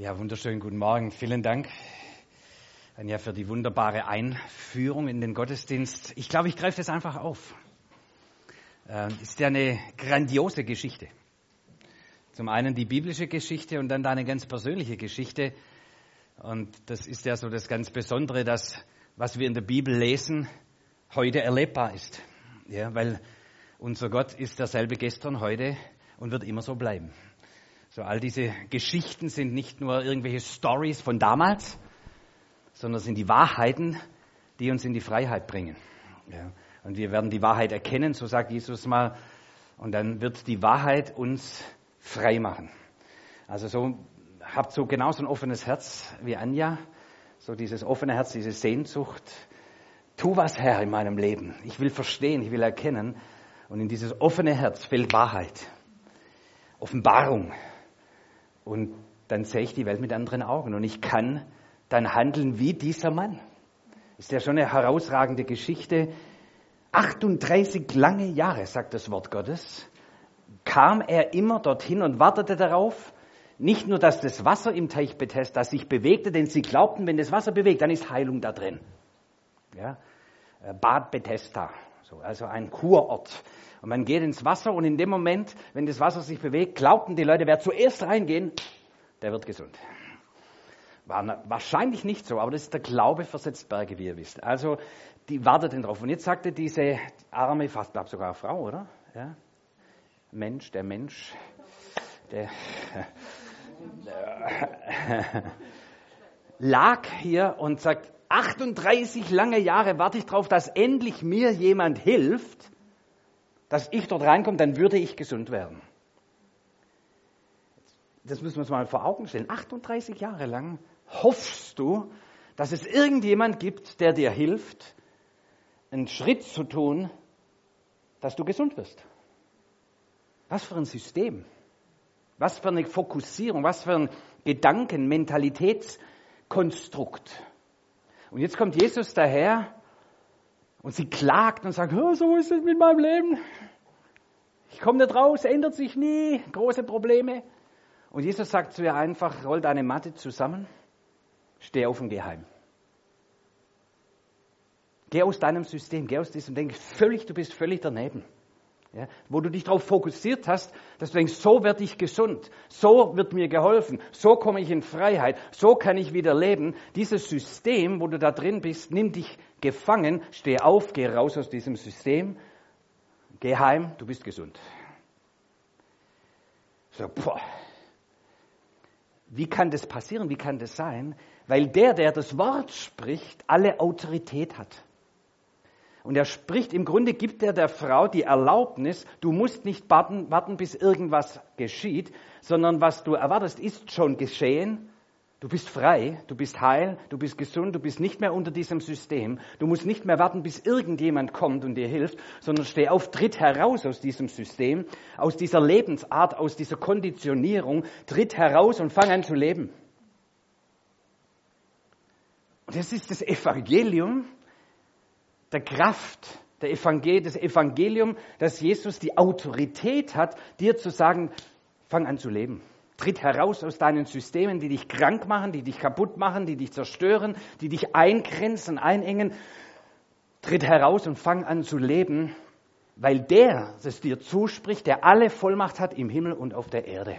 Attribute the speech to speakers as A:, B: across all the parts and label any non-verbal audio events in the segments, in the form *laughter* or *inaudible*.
A: Ja, wunderschönen guten Morgen. Vielen Dank, Anja, für die wunderbare Einführung in den Gottesdienst. Ich glaube, ich greife das einfach auf. Äh, ist ja eine grandiose Geschichte. Zum einen die biblische Geschichte und dann deine ganz persönliche Geschichte. Und das ist ja so das ganz Besondere, dass was wir in der Bibel lesen, heute erlebbar ist. Ja, weil unser Gott ist derselbe gestern, heute und wird immer so bleiben. So all diese Geschichten sind nicht nur irgendwelche Stories von damals, sondern sind die Wahrheiten, die uns in die Freiheit bringen. Ja. Und wir werden die Wahrheit erkennen, so sagt Jesus mal, und dann wird die Wahrheit uns frei machen. Also so habt so genauso ein offenes Herz wie Anja, so dieses offene Herz, diese Sehnsucht. Tu was, Herr, in meinem Leben. Ich will verstehen, ich will erkennen. Und in dieses offene Herz fällt Wahrheit, Offenbarung, und dann sehe ich die Welt mit anderen Augen und ich kann dann handeln wie dieser Mann. Ist ja schon eine herausragende Geschichte. 38 lange Jahre, sagt das Wort Gottes, kam er immer dorthin und wartete darauf, nicht nur, dass das Wasser im Teich Bethesda sich bewegte, denn sie glaubten, wenn das Wasser bewegt, dann ist Heilung da drin. Ja? Äh, Bad Bethesda, so, also ein Kurort. Und man geht ins Wasser und in dem Moment, wenn das Wasser sich bewegt, glaubten die Leute, wer zuerst reingehen, der wird gesund. War wahrscheinlich nicht so, aber das ist der Glaube versetzt Berge, wie ihr wisst. Also, die warteten drauf. Und jetzt sagte diese arme, fast glaube sogar Frau, oder? Ja? Mensch, der Mensch, der *laughs* *laughs* lag hier und sagt, 38 lange Jahre warte ich darauf, dass endlich mir jemand hilft dass ich dort reinkomme, dann würde ich gesund werden. Das müssen wir uns mal vor Augen stellen. 38 Jahre lang hoffst du, dass es irgendjemand gibt, der dir hilft, einen Schritt zu tun, dass du gesund wirst. Was für ein System. Was für eine Fokussierung, was für ein Gedanken, Mentalitätskonstrukt. Und jetzt kommt Jesus daher und sie klagt und sagt, oh, so ist es mit meinem Leben. Ich komme nicht raus, ändert sich nie, große Probleme. Und Jesus sagt zu ihr einfach, roll deine Matte zusammen, steh auf und geh heim. Geh aus deinem System, geh aus diesem Denken. Völlig, du bist völlig daneben. Ja, wo du dich darauf fokussiert hast, dass du denkst, so werde ich gesund, so wird mir geholfen, so komme ich in Freiheit, so kann ich wieder leben. Dieses System, wo du da drin bist, nimm dich gefangen, steh auf, geh raus aus diesem System, geh heim, du bist gesund. So, boah. Wie kann das passieren? Wie kann das sein? Weil der, der das Wort spricht, alle Autorität hat. Und er spricht, im Grunde gibt er der Frau die Erlaubnis, du musst nicht warten, warten, bis irgendwas geschieht, sondern was du erwartest, ist schon geschehen. Du bist frei, du bist heil, du bist gesund, du bist nicht mehr unter diesem System. Du musst nicht mehr warten, bis irgendjemand kommt und dir hilft, sondern steh auf, tritt heraus aus diesem System, aus dieser Lebensart, aus dieser Konditionierung, tritt heraus und fang an zu leben. Das ist das Evangelium, der Kraft der Evangel des Evangelium, dass Jesus die Autorität hat, dir zu sagen, fang an zu leben. Tritt heraus aus deinen Systemen, die dich krank machen, die dich kaputt machen, die dich zerstören, die dich eingrenzen, einengen. Tritt heraus und fang an zu leben, weil der es dir zuspricht, der alle Vollmacht hat im Himmel und auf der Erde.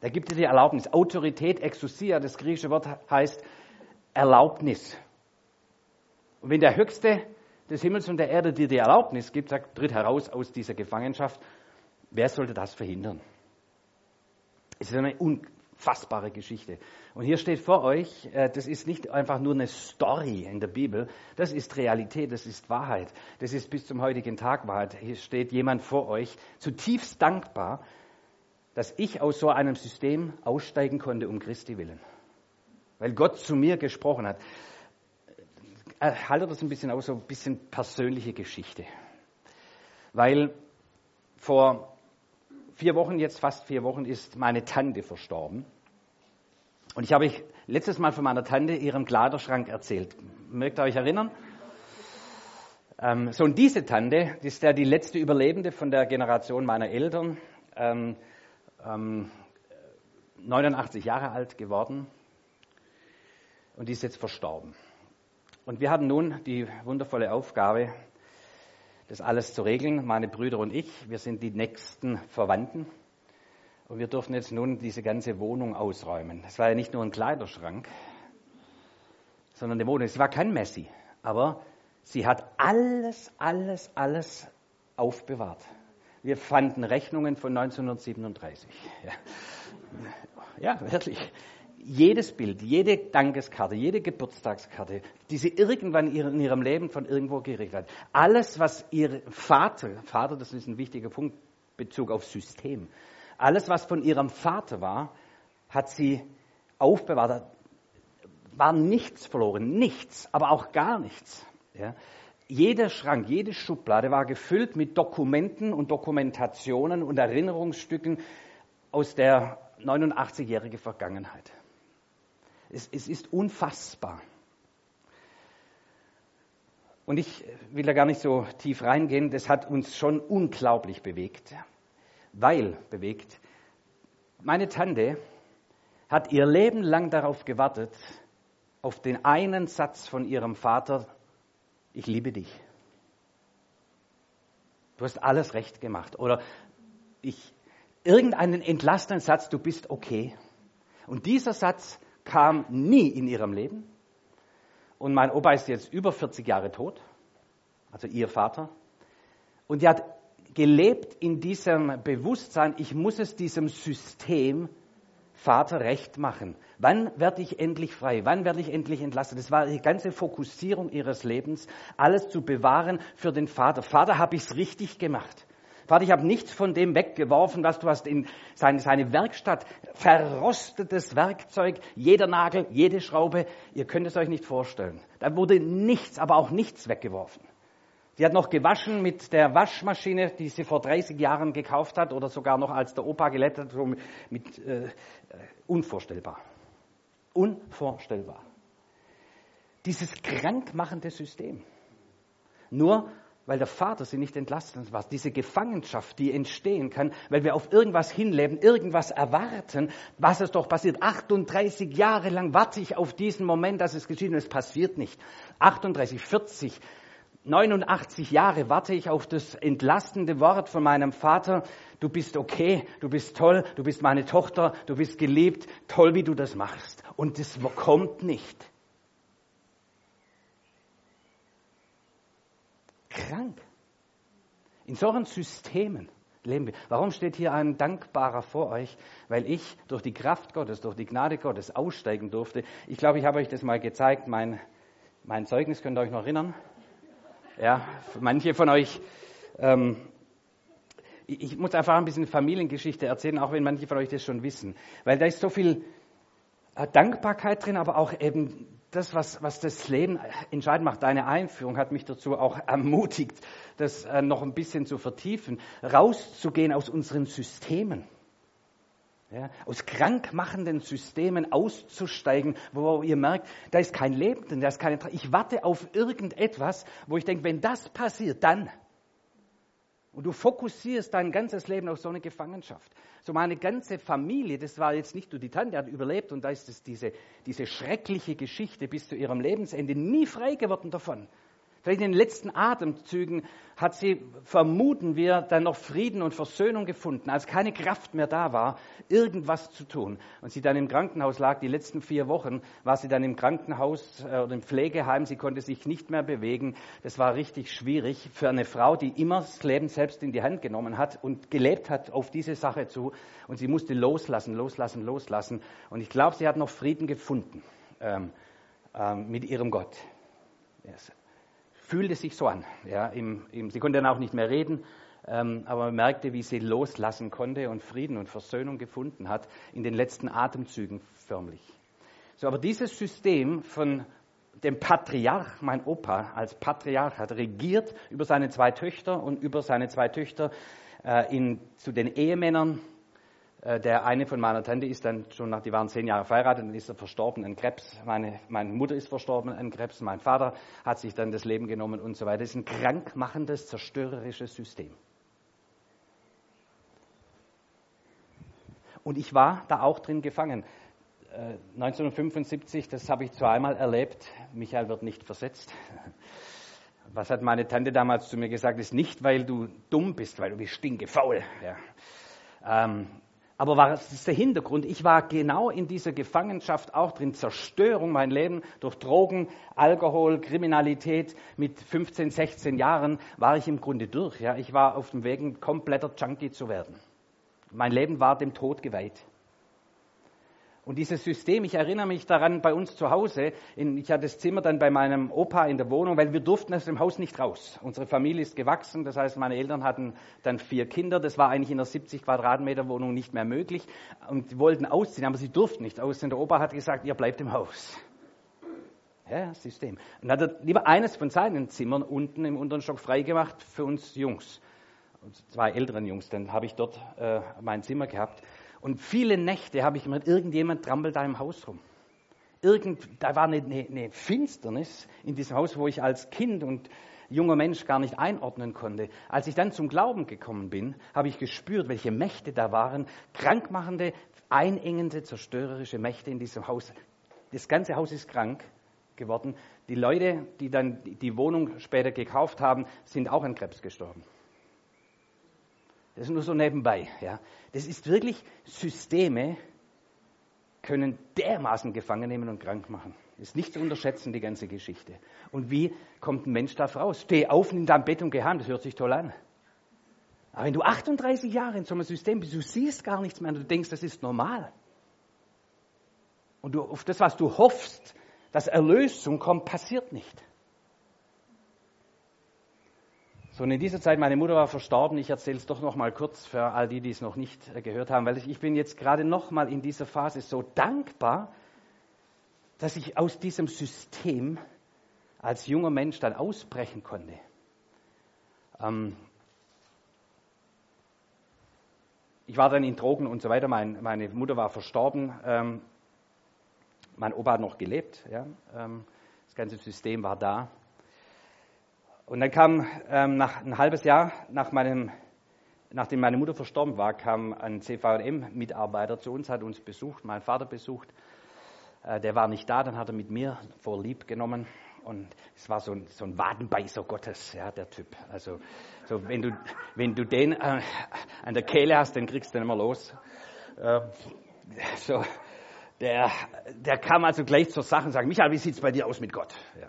A: Der gibt dir die Erlaubnis. Autorität, Exousia, das griechische Wort heißt Erlaubnis. Und wenn der Höchste des Himmels und der Erde dir die Erlaubnis gibt, sagt, tritt heraus aus dieser Gefangenschaft, wer sollte das verhindern? Es ist eine unfassbare Geschichte. Und hier steht vor euch, äh, das ist nicht einfach nur eine Story in der Bibel, das ist Realität, das ist Wahrheit, das ist bis zum heutigen Tag Wahrheit. Hier steht jemand vor euch, zutiefst dankbar, dass ich aus so einem System aussteigen konnte um Christi willen. Weil Gott zu mir gesprochen hat. Äh, haltet das ein bisschen aus, so ein bisschen persönliche Geschichte. Weil vor vier Wochen, jetzt fast vier Wochen, ist meine Tante verstorben. Und ich habe letztes Mal von meiner Tante ihrem Kleiderschrank erzählt. Mögt ihr euch erinnern? Ähm, so, und diese Tante, die ist ja die letzte Überlebende von der Generation meiner Eltern. Ähm, ähm, 89 Jahre alt geworden und die ist jetzt verstorben. Und wir hatten nun die wundervolle Aufgabe, das alles zu regeln, meine Brüder und ich. Wir sind die nächsten Verwandten. Und wir durften jetzt nun diese ganze Wohnung ausräumen. Es war ja nicht nur ein Kleiderschrank, sondern eine Wohnung. Es war kein Messi, aber sie hat alles, alles, alles aufbewahrt. Wir fanden Rechnungen von 1937. Ja, *laughs* ja wirklich jedes Bild, jede Dankeskarte, jede Geburtstagskarte, die sie irgendwann in ihrem Leben von irgendwo gerichtet hat, alles, was ihr Vater, Vater, das ist ein wichtiger Punkt, Bezug auf System, alles, was von ihrem Vater war, hat sie aufbewahrt, war nichts verloren, nichts, aber auch gar nichts. Ja. Jeder Schrank, jede Schublade war gefüllt mit Dokumenten und Dokumentationen und Erinnerungsstücken aus der 89-jährigen Vergangenheit. Es, es ist unfassbar. Und ich will da gar nicht so tief reingehen, das hat uns schon unglaublich bewegt, weil bewegt, meine Tante hat ihr Leben lang darauf gewartet, auf den einen Satz von ihrem Vater, ich liebe dich. Du hast alles recht gemacht. Oder ich, irgendeinen entlastenden Satz, du bist okay. Und dieser Satz kam nie in ihrem Leben. Und mein Opa ist jetzt über 40 Jahre tot, also ihr Vater. Und er hat gelebt in diesem Bewusstsein, ich muss es diesem System Vater recht machen. Wann werde ich endlich frei? Wann werde ich endlich entlassen? Das war die ganze Fokussierung ihres Lebens, alles zu bewahren für den Vater. Vater, habe ich es richtig gemacht? Vater, ich habe nichts von dem weggeworfen, was du hast in seine, seine Werkstatt. Verrostetes Werkzeug, jeder Nagel, jede Schraube. Ihr könnt es euch nicht vorstellen. Da wurde nichts, aber auch nichts weggeworfen. Sie hat noch gewaschen mit der Waschmaschine, die sie vor 30 Jahren gekauft hat oder sogar noch als der Opa gelebt hat. Mit, äh, unvorstellbar. Unvorstellbar. Dieses krankmachende System. Nur weil der Vater sie nicht entlasten war. Diese Gefangenschaft, die entstehen kann, weil wir auf irgendwas hinleben, irgendwas erwarten, was es doch passiert. 38 Jahre lang warte ich auf diesen Moment, dass es geschieht und es passiert nicht. 38, 40, 89 Jahre warte ich auf das entlastende Wort von meinem Vater. Du bist okay, du bist toll, du bist meine Tochter, du bist geliebt, toll, wie du das machst. Und es kommt nicht. Krank. In solchen Systemen leben wir. Warum steht hier ein Dankbarer vor euch? Weil ich durch die Kraft Gottes, durch die Gnade Gottes aussteigen durfte. Ich glaube, ich habe euch das mal gezeigt. Mein, mein Zeugnis könnt ihr euch noch erinnern? Ja, manche von euch. Ähm, ich muss einfach ein bisschen Familiengeschichte erzählen, auch wenn manche von euch das schon wissen. Weil da ist so viel äh, Dankbarkeit drin, aber auch eben das, was, was das Leben entscheidend macht, deine Einführung hat mich dazu auch *laughs* ermutigt, das äh, noch ein bisschen zu vertiefen, rauszugehen aus unseren Systemen. Ja, aus krankmachenden Systemen auszusteigen, wo ihr merkt, da ist kein Leben da ist keine, ich warte auf irgendetwas, wo ich denke, wenn das passiert, dann. Und du fokussierst dein ganzes Leben auf so eine Gefangenschaft. So meine ganze Familie, das war jetzt nicht nur die Tante, die hat überlebt und da ist es diese, diese schreckliche Geschichte bis zu ihrem Lebensende nie frei geworden davon. Vielleicht in den letzten Atemzügen hat sie, vermuten wir, dann noch Frieden und Versöhnung gefunden, als keine Kraft mehr da war, irgendwas zu tun. Und sie dann im Krankenhaus lag, die letzten vier Wochen war sie dann im Krankenhaus äh, oder im Pflegeheim, sie konnte sich nicht mehr bewegen. Das war richtig schwierig für eine Frau, die immer das Leben selbst in die Hand genommen hat und gelebt hat auf diese Sache zu. Und sie musste loslassen, loslassen, loslassen. Und ich glaube, sie hat noch Frieden gefunden ähm, ähm, mit ihrem Gott. Yes fühlte sich so an. Ja, im, im, sie konnte dann auch nicht mehr reden, ähm, aber man merkte, wie sie loslassen konnte und Frieden und Versöhnung gefunden hat, in den letzten Atemzügen förmlich. So, aber dieses System von dem Patriarch, mein Opa als Patriarch, hat regiert über seine zwei Töchter und über seine zwei Töchter äh, in, zu den Ehemännern der eine von meiner Tante ist dann schon nach, die waren zehn Jahre verheiratet, dann ist er verstorben an Krebs. Meine, meine Mutter ist verstorben an Krebs. Mein Vater hat sich dann das Leben genommen und so weiter. Das ist ein krankmachendes, zerstörerisches System. Und ich war da auch drin gefangen. 1975, äh, das habe ich zweimal erlebt. Michael wird nicht versetzt. *laughs* Was hat meine Tante damals zu mir gesagt? Ist nicht, weil du dumm bist, weil du bist stinkefaul. Ja. Ähm, aber was ist der Hintergrund? Ich war genau in dieser Gefangenschaft auch drin. Zerstörung, mein Leben durch Drogen, Alkohol, Kriminalität. Mit 15, 16 Jahren war ich im Grunde durch. Ja. Ich war auf dem Weg, ein kompletter Junkie zu werden. Mein Leben war dem Tod geweiht. Und dieses System, ich erinnere mich daran bei uns zu Hause, in, ich hatte das Zimmer dann bei meinem Opa in der Wohnung, weil wir durften aus dem Haus nicht raus. Unsere Familie ist gewachsen, das heißt, meine Eltern hatten dann vier Kinder, das war eigentlich in der 70 Quadratmeter Wohnung nicht mehr möglich und wollten ausziehen, aber sie durften nicht ausziehen. Der Opa hat gesagt, ihr bleibt im Haus. Ja, System. Und dann hat er lieber eines von seinen Zimmern unten im unteren Stock freigemacht für uns Jungs. Zwei älteren Jungs, dann habe ich dort äh, mein Zimmer gehabt. Und viele Nächte habe ich mir irgendjemand trampelt da im Haus rum. Irgend, da war eine, eine, eine Finsternis in diesem Haus, wo ich als Kind und junger Mensch gar nicht einordnen konnte. Als ich dann zum Glauben gekommen bin, habe ich gespürt, welche Mächte da waren. Krankmachende, einengende, zerstörerische Mächte in diesem Haus. Das ganze Haus ist krank geworden. Die Leute, die dann die Wohnung später gekauft haben, sind auch an Krebs gestorben. Das ist nur so nebenbei. Ja. Das ist wirklich, Systeme können dermaßen gefangen nehmen und krank machen. Ist nicht zu unterschätzen, die ganze Geschichte. Und wie kommt ein Mensch da raus? Steh auf, nimm dein Bett und geh heim, das hört sich toll an. Aber wenn du 38 Jahre in so einem System bist, du siehst gar nichts mehr und du denkst, das ist normal. Und du, auf das, was du hoffst, dass Erlösung kommt, passiert nicht. So, und in dieser Zeit, meine Mutter war verstorben, ich erzähle es doch noch mal kurz für all die, die es noch nicht äh, gehört haben, weil ich bin jetzt gerade noch mal in dieser Phase so dankbar, dass ich aus diesem System als junger Mensch dann ausbrechen konnte. Ähm ich war dann in Drogen und so weiter, mein, meine Mutter war verstorben, ähm mein Opa hat noch gelebt, ja? ähm das ganze System war da. Und dann kam ähm, nach ein halbes Jahr nach meinem, nachdem meine Mutter verstorben war, kam ein CVM-Mitarbeiter zu uns, hat uns besucht, meinen Vater besucht. Äh, der war nicht da, dann hat er mit mir vor lieb genommen. Und es war so ein, so ein Wadenbeißer Gottes, ja, der Typ. Also, so, wenn, du, wenn du den äh, an der Kehle hast, dann kriegst du den immer los. Äh, so, der, der kam also gleich zur Sache und sagt, Michael, wie sieht es bei dir aus mit Gott? Ja.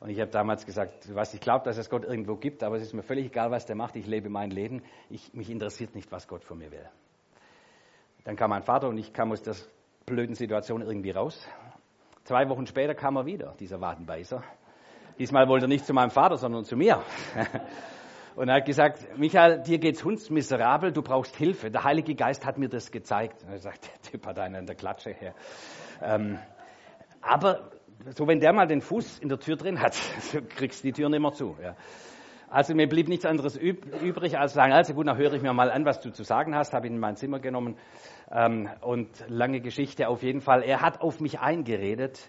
A: Und ich habe damals gesagt, was ich glaube, dass es Gott irgendwo gibt, aber es ist mir völlig egal, was der macht. Ich lebe mein Leben. Ich, mich interessiert nicht, was Gott von mir will. Dann kam mein Vater und ich kam aus der blöden Situation irgendwie raus. Zwei Wochen später kam er wieder, dieser Wadenbeißer. Diesmal wollte er nicht zu meinem Vater, sondern zu mir. *laughs* Und er hat gesagt, Michael, dir geht's hundsmiserabel, du brauchst Hilfe. Der Heilige Geist hat mir das gezeigt. Und er sagt, der Typ hat einen an der Klatsche her. Ähm, aber so wenn der mal den Fuß in der Tür drin hat, *laughs* so kriegst die Tür nicht mehr zu. Ja. Also mir blieb nichts anderes übrig, als sagen, also gut, dann höre ich mir mal an, was du zu sagen hast, habe ihn in mein Zimmer genommen ähm, und lange Geschichte auf jeden Fall. Er hat auf mich eingeredet,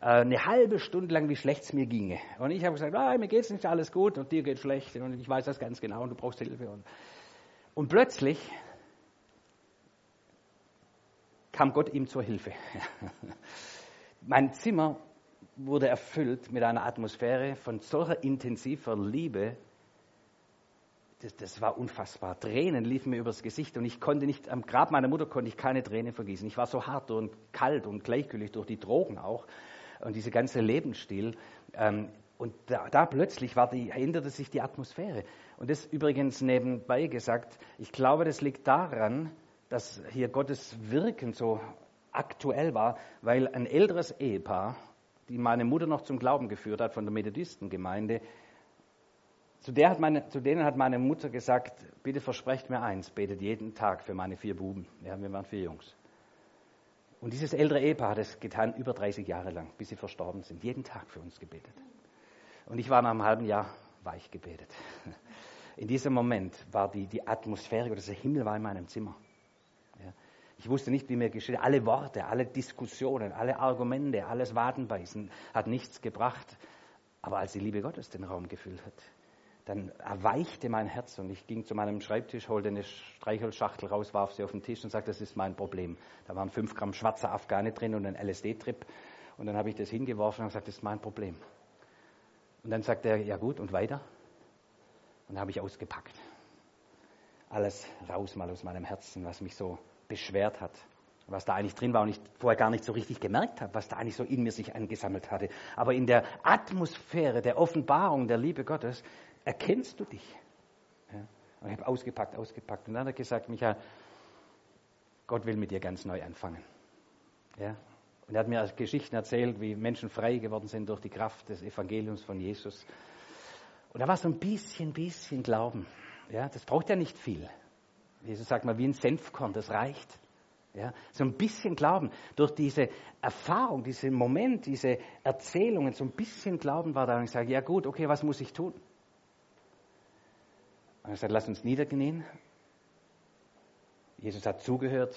A: äh, eine halbe Stunde lang, wie schlecht es mir ginge. Und ich habe gesagt, ah, mir geht's nicht alles gut und dir geht schlecht und ich weiß das ganz genau und du brauchst Hilfe. Und, und plötzlich kam Gott ihm zur Hilfe. *laughs* mein Zimmer wurde erfüllt mit einer Atmosphäre von solcher intensiver Liebe. Das, das, war unfassbar. Tränen liefen mir übers Gesicht und ich konnte nicht, am Grab meiner Mutter konnte ich keine Tränen vergießen. Ich war so hart und kalt und gleichgültig durch die Drogen auch und diese ganze Lebensstil. Ähm, und da, da plötzlich war die, änderte sich die Atmosphäre. Und das übrigens nebenbei gesagt, ich glaube, das liegt daran, dass hier Gottes Wirken so aktuell war, weil ein älteres Ehepaar die meine Mutter noch zum Glauben geführt hat von der Methodistengemeinde. Zu, der hat meine, zu denen hat meine Mutter gesagt, bitte versprecht mir eins, betet jeden Tag für meine vier Buben. Ja, wir waren vier Jungs. Und dieses ältere Ehepaar hat es getan über 30 Jahre lang, bis sie verstorben sind. Jeden Tag für uns gebetet. Und ich war nach einem halben Jahr weich gebetet. In diesem Moment war die, die Atmosphäre, oder der Himmel war in meinem Zimmer. Ich wusste nicht, wie mir geschieht. Alle Worte, alle Diskussionen, alle Argumente, alles Wadenbeißen hat nichts gebracht. Aber als die Liebe Gottes den Raum gefüllt hat, dann erweichte mein Herz und ich ging zu meinem Schreibtisch, holte eine Streichholzschachtel raus, warf sie auf den Tisch und sagte, das ist mein Problem. Da waren fünf Gramm schwarzer Afghane drin und ein LSD-Trip. Und dann habe ich das hingeworfen und gesagt, das ist mein Problem. Und dann sagte er, ja gut, und weiter? Und dann habe ich ausgepackt. Alles raus mal aus meinem Herzen, was mich so beschwert hat was da eigentlich drin war und ich vorher gar nicht so richtig gemerkt habe, was da eigentlich so in mir sich angesammelt hatte. Aber in der Atmosphäre der Offenbarung der Liebe Gottes erkennst du dich. Ja? Und ich habe ausgepackt, ausgepackt. Und dann hat er gesagt, Michael, Gott will mit dir ganz neu anfangen. Ja? Und er hat mir Geschichten erzählt, wie Menschen frei geworden sind durch die Kraft des Evangeliums von Jesus. Und da war so ein bisschen, bisschen Glauben. Ja, das braucht ja nicht viel. Jesus sagt mal, wie ein Senfkorn, das reicht. Ja, so ein bisschen Glauben. Durch diese Erfahrung, diesen Moment, diese Erzählungen, so ein bisschen Glauben war da. Und ich sage, ja gut, okay, was muss ich tun? Und er sagt, lass uns niederknien. Jesus hat zugehört.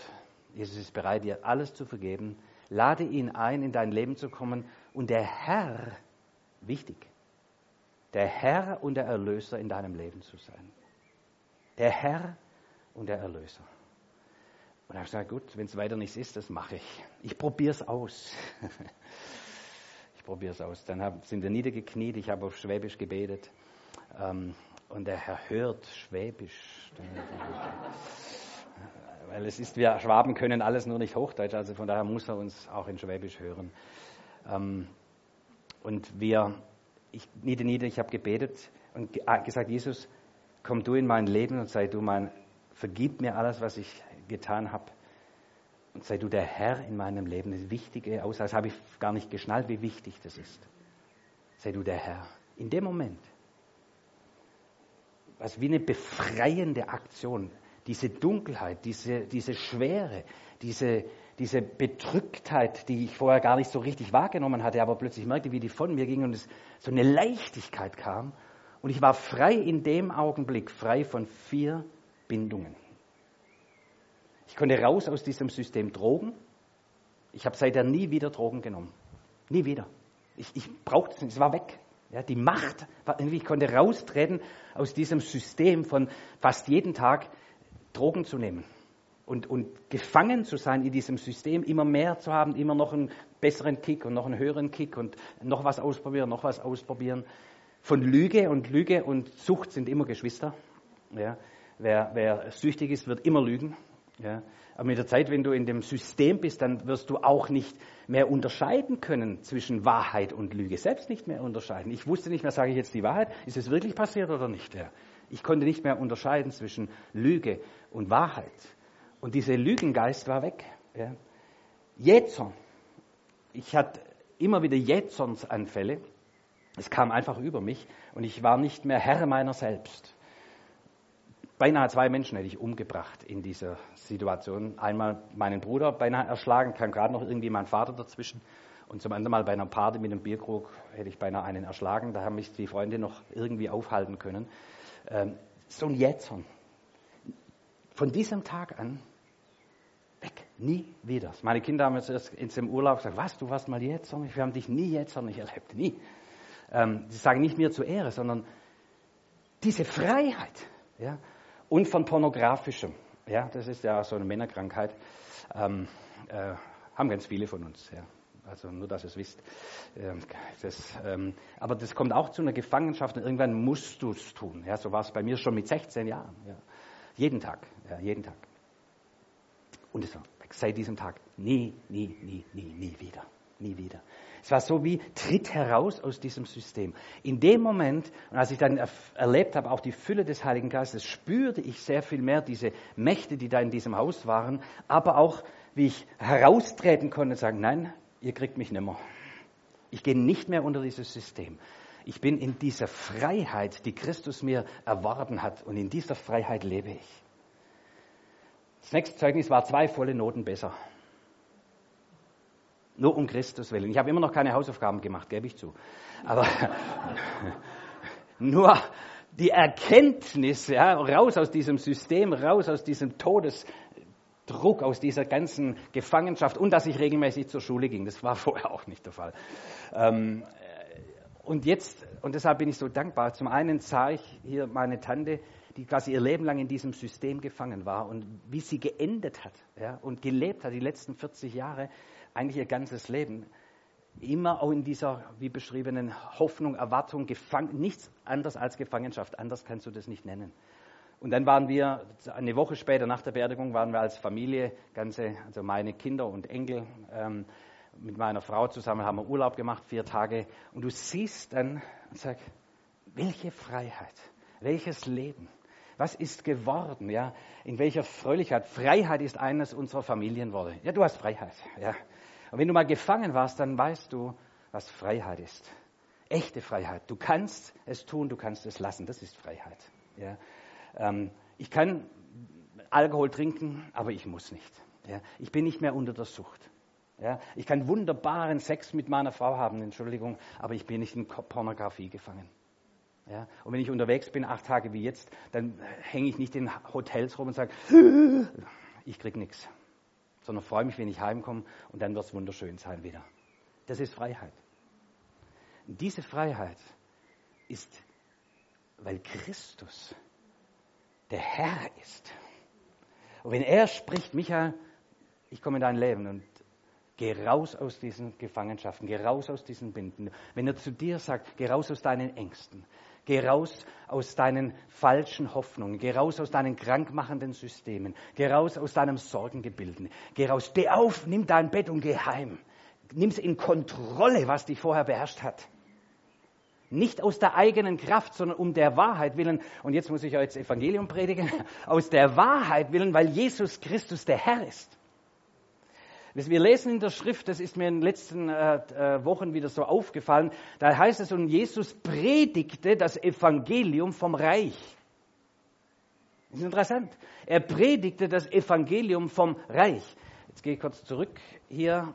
A: Jesus ist bereit, dir alles zu vergeben. Lade ihn ein, in dein Leben zu kommen. Und der Herr, wichtig, der Herr und der Erlöser in deinem Leben zu sein. Der Herr und der Erlöser. Und er hat gesagt, gut, wenn es weiter nichts ist, das mache ich. Ich probiere es aus. *laughs* ich probiere es aus. Dann hab, sind wir niedergekniet, ich habe auf Schwäbisch gebetet. Ähm, und der Herr hört Schwäbisch. *laughs* Weil es ist, wir Schwaben können alles nur nicht Hochdeutsch, also von daher muss er uns auch in Schwäbisch hören. Ähm, und wir, ich nieder, nieder, ich habe gebetet und gesagt, Jesus, komm du in mein Leben und sei du mein, vergib mir alles, was ich getan habe. Und sei du der Herr in meinem Leben. Das Wichtige, außer das habe ich gar nicht geschnallt, wie wichtig das ist. Sei du der Herr. In dem Moment. Was wie eine befreiende Aktion. Diese Dunkelheit, diese, diese Schwere, diese, diese Bedrücktheit, die ich vorher gar nicht so richtig wahrgenommen hatte, aber plötzlich merkte, wie die von mir ging und es so eine Leichtigkeit kam. Und ich war frei in dem Augenblick, frei von vier Bindungen. Ich konnte raus aus diesem System Drogen. Ich habe seither nie wieder Drogen genommen. Nie wieder. Ich, ich brauchte es nicht, es war weg. Ja, die Macht, war ich konnte raustreten aus diesem System von fast jeden Tag Drogen zu nehmen. Und, und gefangen zu sein in diesem System, immer mehr zu haben, immer noch einen besseren Kick und noch einen höheren Kick und noch was ausprobieren, noch was ausprobieren. Von Lüge und Lüge und Sucht sind immer Geschwister. Ja, wer, wer süchtig ist, wird immer lügen. Ja? Aber mit der Zeit, wenn du in dem System bist, dann wirst du auch nicht mehr unterscheiden können zwischen Wahrheit und Lüge. Selbst nicht mehr unterscheiden. Ich wusste nicht mehr, sage ich jetzt die Wahrheit, ist es wirklich passiert oder nicht? Ja? Ich konnte nicht mehr unterscheiden zwischen Lüge und Wahrheit. Und dieser Lügengeist war weg. Ja? Jetson. Ich hatte immer wieder Jetsons-Anfälle. Es kam einfach über mich und ich war nicht mehr Herr meiner selbst. Beinahe zwei Menschen hätte ich umgebracht in dieser Situation. Einmal meinen Bruder beinahe erschlagen, kam gerade noch irgendwie mein Vater dazwischen. Und zum anderen Mal bei einer Party mit einem Bierkrug hätte ich beinahe einen erschlagen. Da haben mich die Freunde noch irgendwie aufhalten können. Ähm, so ein Jetzern. Von diesem Tag an weg, nie wieder. Meine Kinder haben jetzt erst in dem Urlaub gesagt, was, du warst mal Jetzern? Wir haben dich nie Jetzern nicht erlebt, nie. Ähm, sie sagen nicht mir zur Ehre, sondern diese Freiheit. Ja, und von pornografischem. Ja, das ist ja so eine Männerkrankheit. Ähm, äh, haben ganz viele von uns. Ja. Also nur, dass ihr es wisst. Ähm, das, ähm, aber das kommt auch zu einer Gefangenschaft und irgendwann musst du es tun. Ja, so war es bei mir schon mit 16 Jahren. Ja. Jeden Tag, ja, jeden Tag. Und es war seit diesem Tag nie, nie, nie, nie, nie wieder. Nie wieder. Es war so wie, tritt heraus aus diesem System. In dem Moment, und als ich dann erlebt habe, auch die Fülle des Heiligen Geistes, spürte ich sehr viel mehr diese Mächte, die da in diesem Haus waren, aber auch, wie ich heraustreten konnte und sagen, nein, ihr kriegt mich nimmer. Ich gehe nicht mehr unter dieses System. Ich bin in dieser Freiheit, die Christus mir erworben hat, und in dieser Freiheit lebe ich. Das nächste Zeugnis war zwei volle Noten besser. Nur um Christus willen. Ich habe immer noch keine Hausaufgaben gemacht, gebe ich zu. Aber *laughs* nur die Erkenntnis, ja, raus aus diesem System, raus aus diesem Todesdruck, aus dieser ganzen Gefangenschaft und dass ich regelmäßig zur Schule ging. Das war *laughs* vorher auch nicht der Fall. Ähm, Und jetzt, und deshalb bin ich so dankbar, zum einen sah ich hier meine Tante, die quasi ihr Leben lang in diesem System gefangen war und wie sie geendet hat ja, und gelebt hat, die letzten 40 Jahre, eigentlich ihr ganzes Leben, immer auch in dieser, wie beschriebenen, Hoffnung, Erwartung, gefangen, nichts anderes als Gefangenschaft, anders kannst du das nicht nennen. Und dann waren wir, eine Woche später nach der Beerdigung, waren wir als Familie, ganze, also meine Kinder und Enkel, ähm, mit meiner Frau zusammen haben wir Urlaub gemacht, vier Tage. Und du siehst dann und sagst, welche Freiheit, welches Leben, was ist geworden, ja, in welcher Fröhlichkeit. Freiheit ist eines unserer Familienworte. Ja, du hast Freiheit, ja. Und wenn du mal gefangen warst, dann weißt du, was Freiheit ist. Echte Freiheit. Du kannst es tun, du kannst es lassen. Das ist Freiheit. Ja. Ähm, ich kann Alkohol trinken, aber ich muss nicht. Ja. Ich bin nicht mehr unter der Sucht. Ja. Ich kann wunderbaren Sex mit meiner Frau haben, Entschuldigung, aber ich bin nicht in Pornografie gefangen. Ja, und wenn ich unterwegs bin, acht Tage wie jetzt, dann hänge ich nicht in Hotels rum und sage, ich krieg nichts sondern freue mich, wenn ich heimkomme und dann wird es wunderschön sein wieder. Das ist Freiheit. Und diese Freiheit ist, weil Christus der Herr ist. Und wenn er spricht, Michael, ich komme in dein Leben und geh raus aus diesen Gefangenschaften, geh raus aus diesen Binden. Wenn er zu dir sagt, geh raus aus deinen Ängsten, Geh raus aus deinen falschen Hoffnungen. Geh raus aus deinen krankmachenden Systemen. Geh raus aus deinem Sorgengebilden. Geh raus, steh auf, nimm dein Bett und geh heim. Nimm es in Kontrolle, was dich vorher beherrscht hat. Nicht aus der eigenen Kraft, sondern um der Wahrheit willen. Und jetzt muss ich euch das Evangelium predigen. Aus der Wahrheit willen, weil Jesus Christus der Herr ist. Wir lesen in der Schrift, das ist mir in den letzten äh, äh, Wochen wieder so aufgefallen, da heißt es, und Jesus predigte das Evangelium vom Reich. Das ist interessant. Er predigte das Evangelium vom Reich. Jetzt gehe ich kurz zurück hier.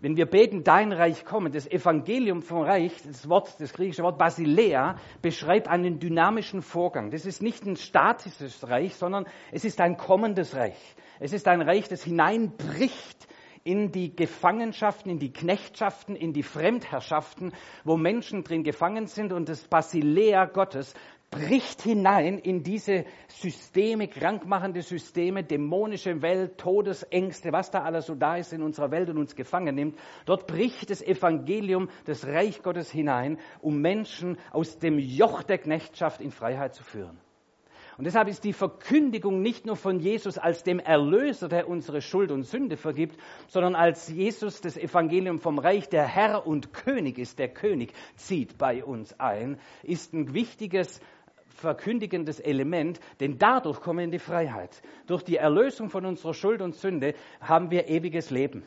A: Wenn wir beten, dein Reich komme, das Evangelium vom Reich, das Wort, das griechische Wort Basilea, beschreibt einen dynamischen Vorgang. Das ist nicht ein statisches Reich, sondern es ist ein kommendes Reich. Es ist ein Reich, das hineinbricht in die Gefangenschaften, in die Knechtschaften, in die Fremdherrschaften, wo Menschen drin gefangen sind und das Basilea Gottes bricht hinein in diese Systeme, krankmachende Systeme, dämonische Welt, Todesängste, was da alles so da ist in unserer Welt und uns gefangen nimmt. Dort bricht das Evangelium des Reich Gottes hinein, um Menschen aus dem Joch der Knechtschaft in Freiheit zu führen. Und deshalb ist die Verkündigung nicht nur von Jesus als dem Erlöser, der unsere Schuld und Sünde vergibt, sondern als Jesus das Evangelium vom Reich, der Herr und König ist, der König zieht bei uns ein, ist ein wichtiges verkündigendes Element, denn dadurch kommen wir in die Freiheit. Durch die Erlösung von unserer Schuld und Sünde haben wir ewiges Leben.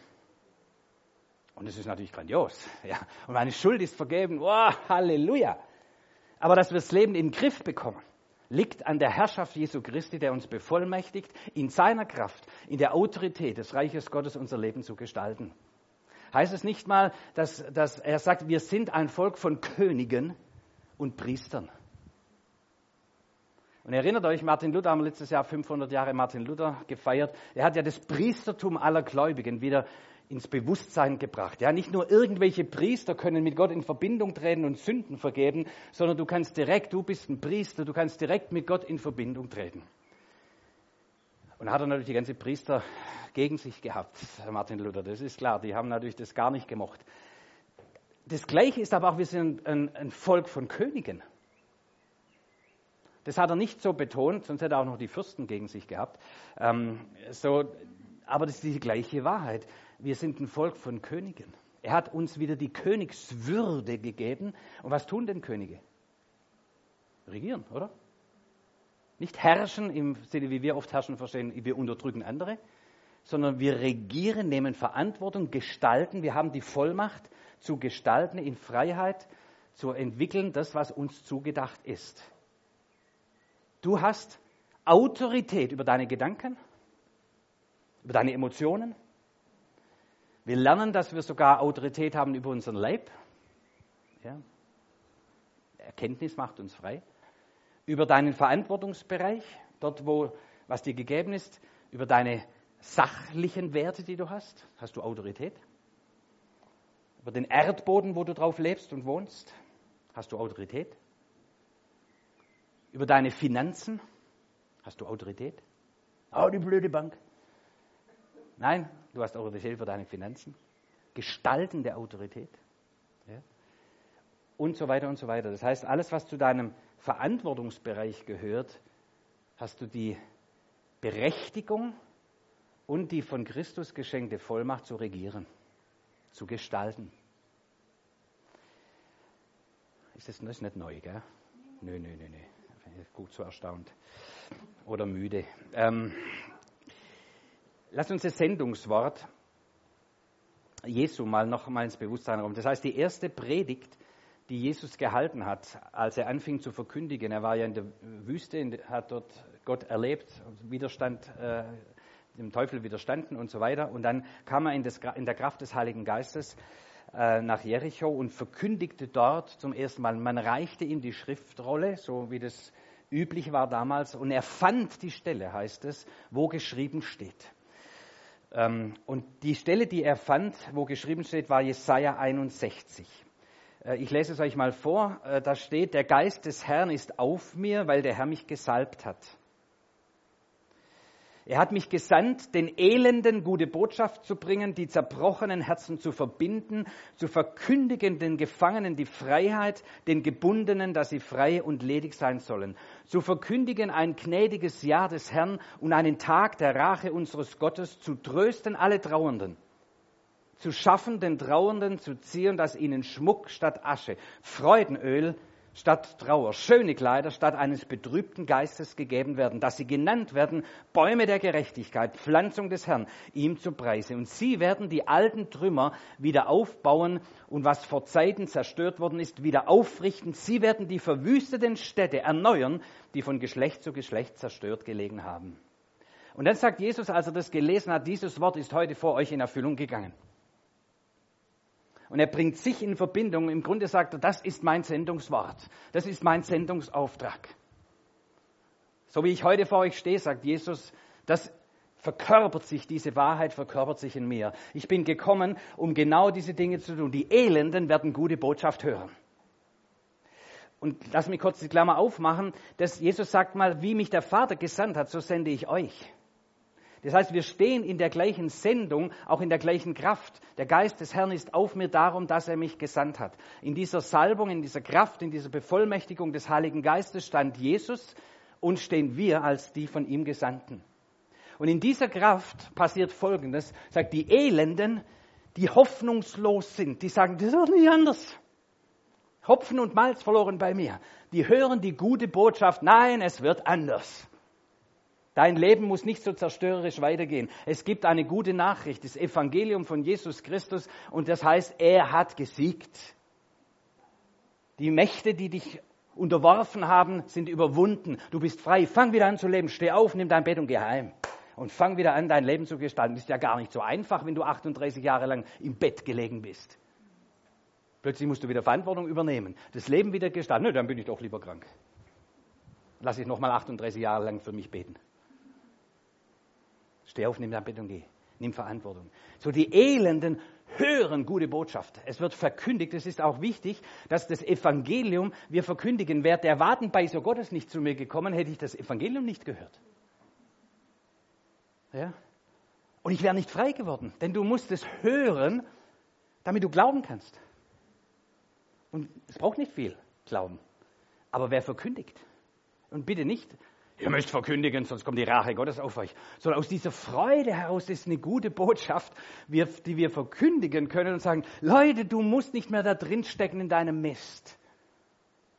A: Und das ist natürlich grandios. *laughs* Ja. Und meine Schuld ist vergeben. Oh, Halleluja. Aber dass wir das Leben in den Griff bekommen, liegt an der Herrschaft Jesu Christi, der uns bevollmächtigt, in seiner Kraft, in der Autorität des Reiches Gottes unser Leben zu gestalten. Heißt es nicht mal, dass, dass er sagt, wir sind ein Volk von Königen und Priestern. Und erinnert euch, Martin Luther haben letztes Jahr 500 Jahre Martin Luther gefeiert. Er hat ja das Priestertum aller Gläubigen wieder ins Bewusstsein gebracht. Ja, nicht nur irgendwelche Priester können mit Gott in Verbindung treten und Sünden vergeben, sondern du kannst direkt, du bist ein Priester, du kannst direkt mit Gott in Verbindung treten. Und hat er natürlich die ganze Priester gegen sich gehabt, Martin Luther, das ist klar, die haben natürlich das gar nicht gemocht. Das Gleiche ist aber auch, wir sind ein, ein Volk von Königen. Das hat er nicht so betont, sonst hätte er auch noch die Fürsten gegen sich gehabt. Ähm, so, aber das ist die gleiche Wahrheit wir sind ein Volk von Königen. Er hat uns wieder die Königswürde gegeben. Und was tun denn Könige? Regieren, oder? Nicht herrschen im Sinne, wie wir oft herrschen verstehen, wir unterdrücken andere, sondern wir regieren, nehmen Verantwortung, gestalten. Wir haben die Vollmacht zu gestalten, in Freiheit zu entwickeln, das, was uns zugedacht ist. Du hast Autorität über deine Gedanken, über deine Emotionen, wir lernen, dass wir sogar Autorität haben über unseren Leib. Ja. Erkenntnis macht uns frei. Über deinen Verantwortungsbereich, dort, wo was dir gegeben ist, über deine sachlichen Werte, die du hast, hast du Autorität. Über den Erdboden, wo du drauf lebst und wohnst, hast du Autorität. Über deine Finanzen hast du Autorität. Oh, die blöde Bank. Nein, du hast Autorität über deine Finanzen. Gestaltende Autorität. Ja. Und so weiter und so weiter. Das heißt, alles, was zu deinem Verantwortungsbereich gehört, hast du die Berechtigung und die von Christus geschenkte Vollmacht zu regieren, zu gestalten. Ist das, nicht neu, gell? Nö, nö, nö, nö. Gut so erstaunt. Oder müde. Ähm, lass uns das Sendungswort Jesu mal noch mal ins Bewusstsein kommen. Das heißt, die erste Predigt, die Jesus gehalten hat, als er anfing zu verkündigen, er war ja in der Wüste, hat dort Gott erlebt, Widerstand, äh, dem Teufel widerstanden und so weiter. Und dann kam er in, das, in der Kraft des Heiligen Geistes äh, nach Jericho und verkündigte dort zum ersten Mal. Man reichte ihm die Schriftrolle, so wie das üblich war damals, und er fand die Stelle, heißt es, wo geschrieben steht. Ähm, und die Stelle, die er fand, wo geschrieben steht, war Jesaja 61. Äh, ich lese es euch mal vor. Äh, da steht, der Geist des Herrn ist auf mir, weil der Herr mich gesalbt hat er hat mich gesandt, den Elenden gute Botschaft zu bringen, die zerbrochenen Herzen zu verbinden, zu verkündigen den Gefangenen die Freiheit, den Gebundenen, dass sie frei und ledig sein sollen, zu verkündigen ein gnädiges Jahr des Herrn und einen Tag der Rache unseres Gottes, zu trösten alle Trauernden, zu schaffen den Trauernden zu ziehen, dass ihnen Schmuck statt Asche, Freudenöl statt Trauer, schöne Kleider statt eines betrübten Geistes gegeben werden, dass sie genannt werden Bäume der Gerechtigkeit, Pflanzung des Herrn, ihm zu Preise. Und sie werden die alten Trümmer wieder aufbauen und was vor Zeiten zerstört worden ist, wieder aufrichten. Sie werden die verwüsteten Städte erneuern, die von Geschlecht zu Geschlecht zerstört gelegen haben. Und dann sagt Jesus, als er das gelesen hat, dieses Wort ist heute vor euch in Erfüllung gegangen. Und er bringt sich in Verbindung. Im Grunde sagt er, das ist mein Sendungswort. Das ist mein Sendungsauftrag. So wie ich heute vor euch stehe, sagt Jesus, das verkörpert sich, diese Wahrheit verkörpert sich in mir. Ich bin gekommen, um genau diese Dinge zu tun. Die Elenden werden gute Botschaft hören. Und lass mich kurz die Klammer aufmachen, dass Jesus sagt mal, wie mich der Vater gesandt hat, so sende ich euch. Das heißt, wir stehen in der gleichen Sendung, auch in der gleichen Kraft. Der Geist des Herrn ist auf mir darum, dass er mich gesandt hat. In dieser Salbung, in dieser Kraft, in dieser Bevollmächtigung des Heiligen Geistes stand Jesus und stehen wir als die von ihm Gesandten. Und in dieser Kraft passiert Folgendes, sagt die Elenden, die hoffnungslos sind, die sagen, das ist doch nicht anders. Hopfen und Malz verloren bei mir. Die hören die gute Botschaft, nein, es wird anders. Dein Leben muss nicht so zerstörerisch weitergehen. Es gibt eine gute Nachricht, das Evangelium von Jesus Christus und das heißt, er hat gesiegt. Die Mächte, die dich unterworfen haben, sind überwunden. Du bist frei. Fang wieder an zu leben. Steh auf, nimm dein Bett und geh heim. Und fang wieder an, dein Leben zu gestalten. Ist ja gar nicht so einfach, wenn du 38 Jahre lang im Bett gelegen bist. Plötzlich musst du wieder Verantwortung übernehmen, das Leben wieder gestalten. Nö, dann bin ich doch lieber krank. Lass ich nochmal 38 Jahre lang für mich beten. Steh auf, nimm dein Bett und geh. Nimm Verantwortung. So die Elenden hören gute Botschaft. Es wird verkündigt. Es ist auch wichtig, dass das Evangelium wir verkündigen. Wäre der Wadenbeißer Gottes nicht zu mir gekommen, hätte ich das Evangelium nicht gehört. Ja? Und ich wäre nicht frei geworden, denn du musst es hören, damit du glauben kannst. Und es braucht nicht viel Glauben. Aber wer verkündigt? Und bitte nicht Ihr müsst verkündigen, sonst kommt die Rache Gottes auf euch. Sondern aus dieser Freude heraus ist eine gute Botschaft, die wir verkündigen können und sagen, Leute, du musst nicht mehr da drin stecken in deinem Mist.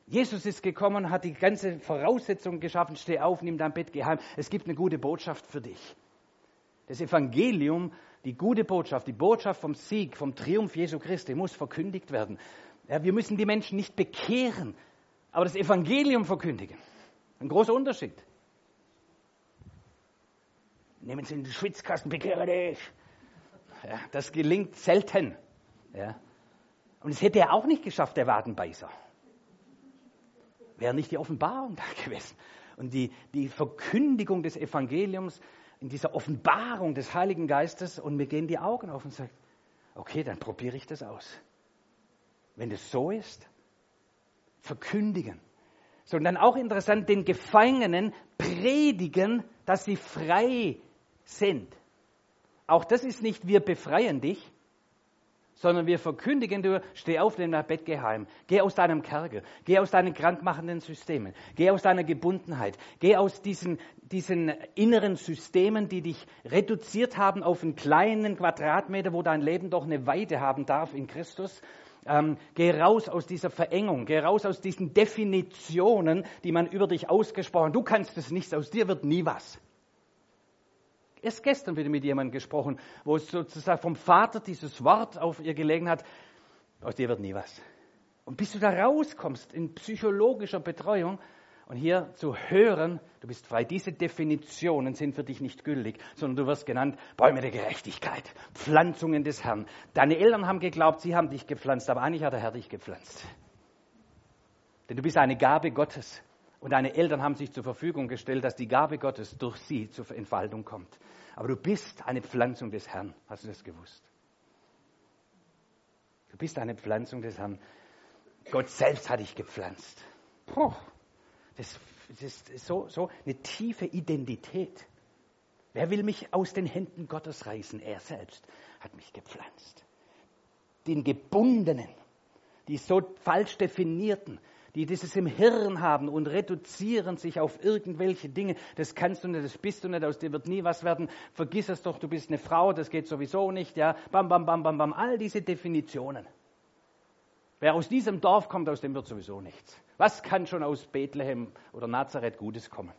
A: Jesus ist gekommen, hat die ganze Voraussetzung geschaffen, steh auf, nimm dein Bett, geh heim. Es gibt eine gute Botschaft für dich. Das Evangelium, die gute Botschaft, die Botschaft vom Sieg, vom Triumph Jesu Christi muss verkündigt werden. Ja, wir müssen die Menschen nicht bekehren, aber das Evangelium verkündigen. Ein großer Unterschied. Nehmen Sie in den Schwitzkasten, bekehre dich. Ja, das gelingt selten. Ja. Und es hätte er auch nicht geschafft, der Wadenbeißer. Wäre nicht die Offenbarung *laughs* da gewesen. Und die, die Verkündigung des Evangeliums in dieser Offenbarung des Heiligen Geistes und mir gehen die Augen auf und sagen, okay, dann probiere ich das aus. wenn es so ist? Verkündigen. So, und dann auch interessant, den Gefangenen predigen, dass sie frei sind. Auch das ist nicht, wir befreien dich, sondern wir verkündigen dir, steh auf, nimm dein Bett, geh heim. Geh aus deinem Kerker, geh aus deinen krankmachenden Systemen, geh aus deiner Gebundenheit, geh aus diesen, diesen inneren Systemen, die dich reduziert haben auf einen kleinen Quadratmeter, wo dein Leben doch eine Weite haben darf in Christus. Ähm, geh raus aus dieser Verengung, geh raus aus diesen Definitionen, die man über dich ausgesprochen. Du kannst es nicht, aus dir wird nie was. Erst gestern wieder mit jemandem gesprochen, wo es sozusagen vom Vater dieses Wort auf ihr gelegen hat, aus dir wird nie was. Und bis du da rauskommst in psychologischer Betreuung und hier zu hören, du bist frei, diese Definitionen sind für dich nicht gültig, sondern du wirst genannt Bäume der Gerechtigkeit, Pflanzungen des Herrn. Deine Eltern haben geglaubt, sie haben dich gepflanzt, aber eigentlich hat der Herr dich gepflanzt. Denn du bist eine Gabe Gottes. Und deine Eltern haben sich zur Verfügung gestellt, dass die Gabe Gottes durch sie zur Entfaltung kommt. Aber du bist eine Pflanzung des Herrn. Hast du das gewusst? Du bist eine Pflanzung des Herrn. Gott selbst hat dich gepflanzt. Puh, das, das ist so, so eine tiefe Identität. Wer will mich aus den Händen Gottes reißen? Er selbst hat mich gepflanzt. Den Gebundenen, die so falsch definierten, die dieses im Hirn haben und reduzieren sich auf irgendwelche Dinge. Das kannst du nicht, das bist du nicht, aus dir wird nie was werden. Vergiss es doch, du bist eine Frau, das geht sowieso nicht, ja. Bam, bam, bam, bam, bam. All diese Definitionen. Wer aus diesem Dorf kommt, aus dem wird sowieso nichts. Was kann schon aus Bethlehem oder Nazareth Gutes kommen?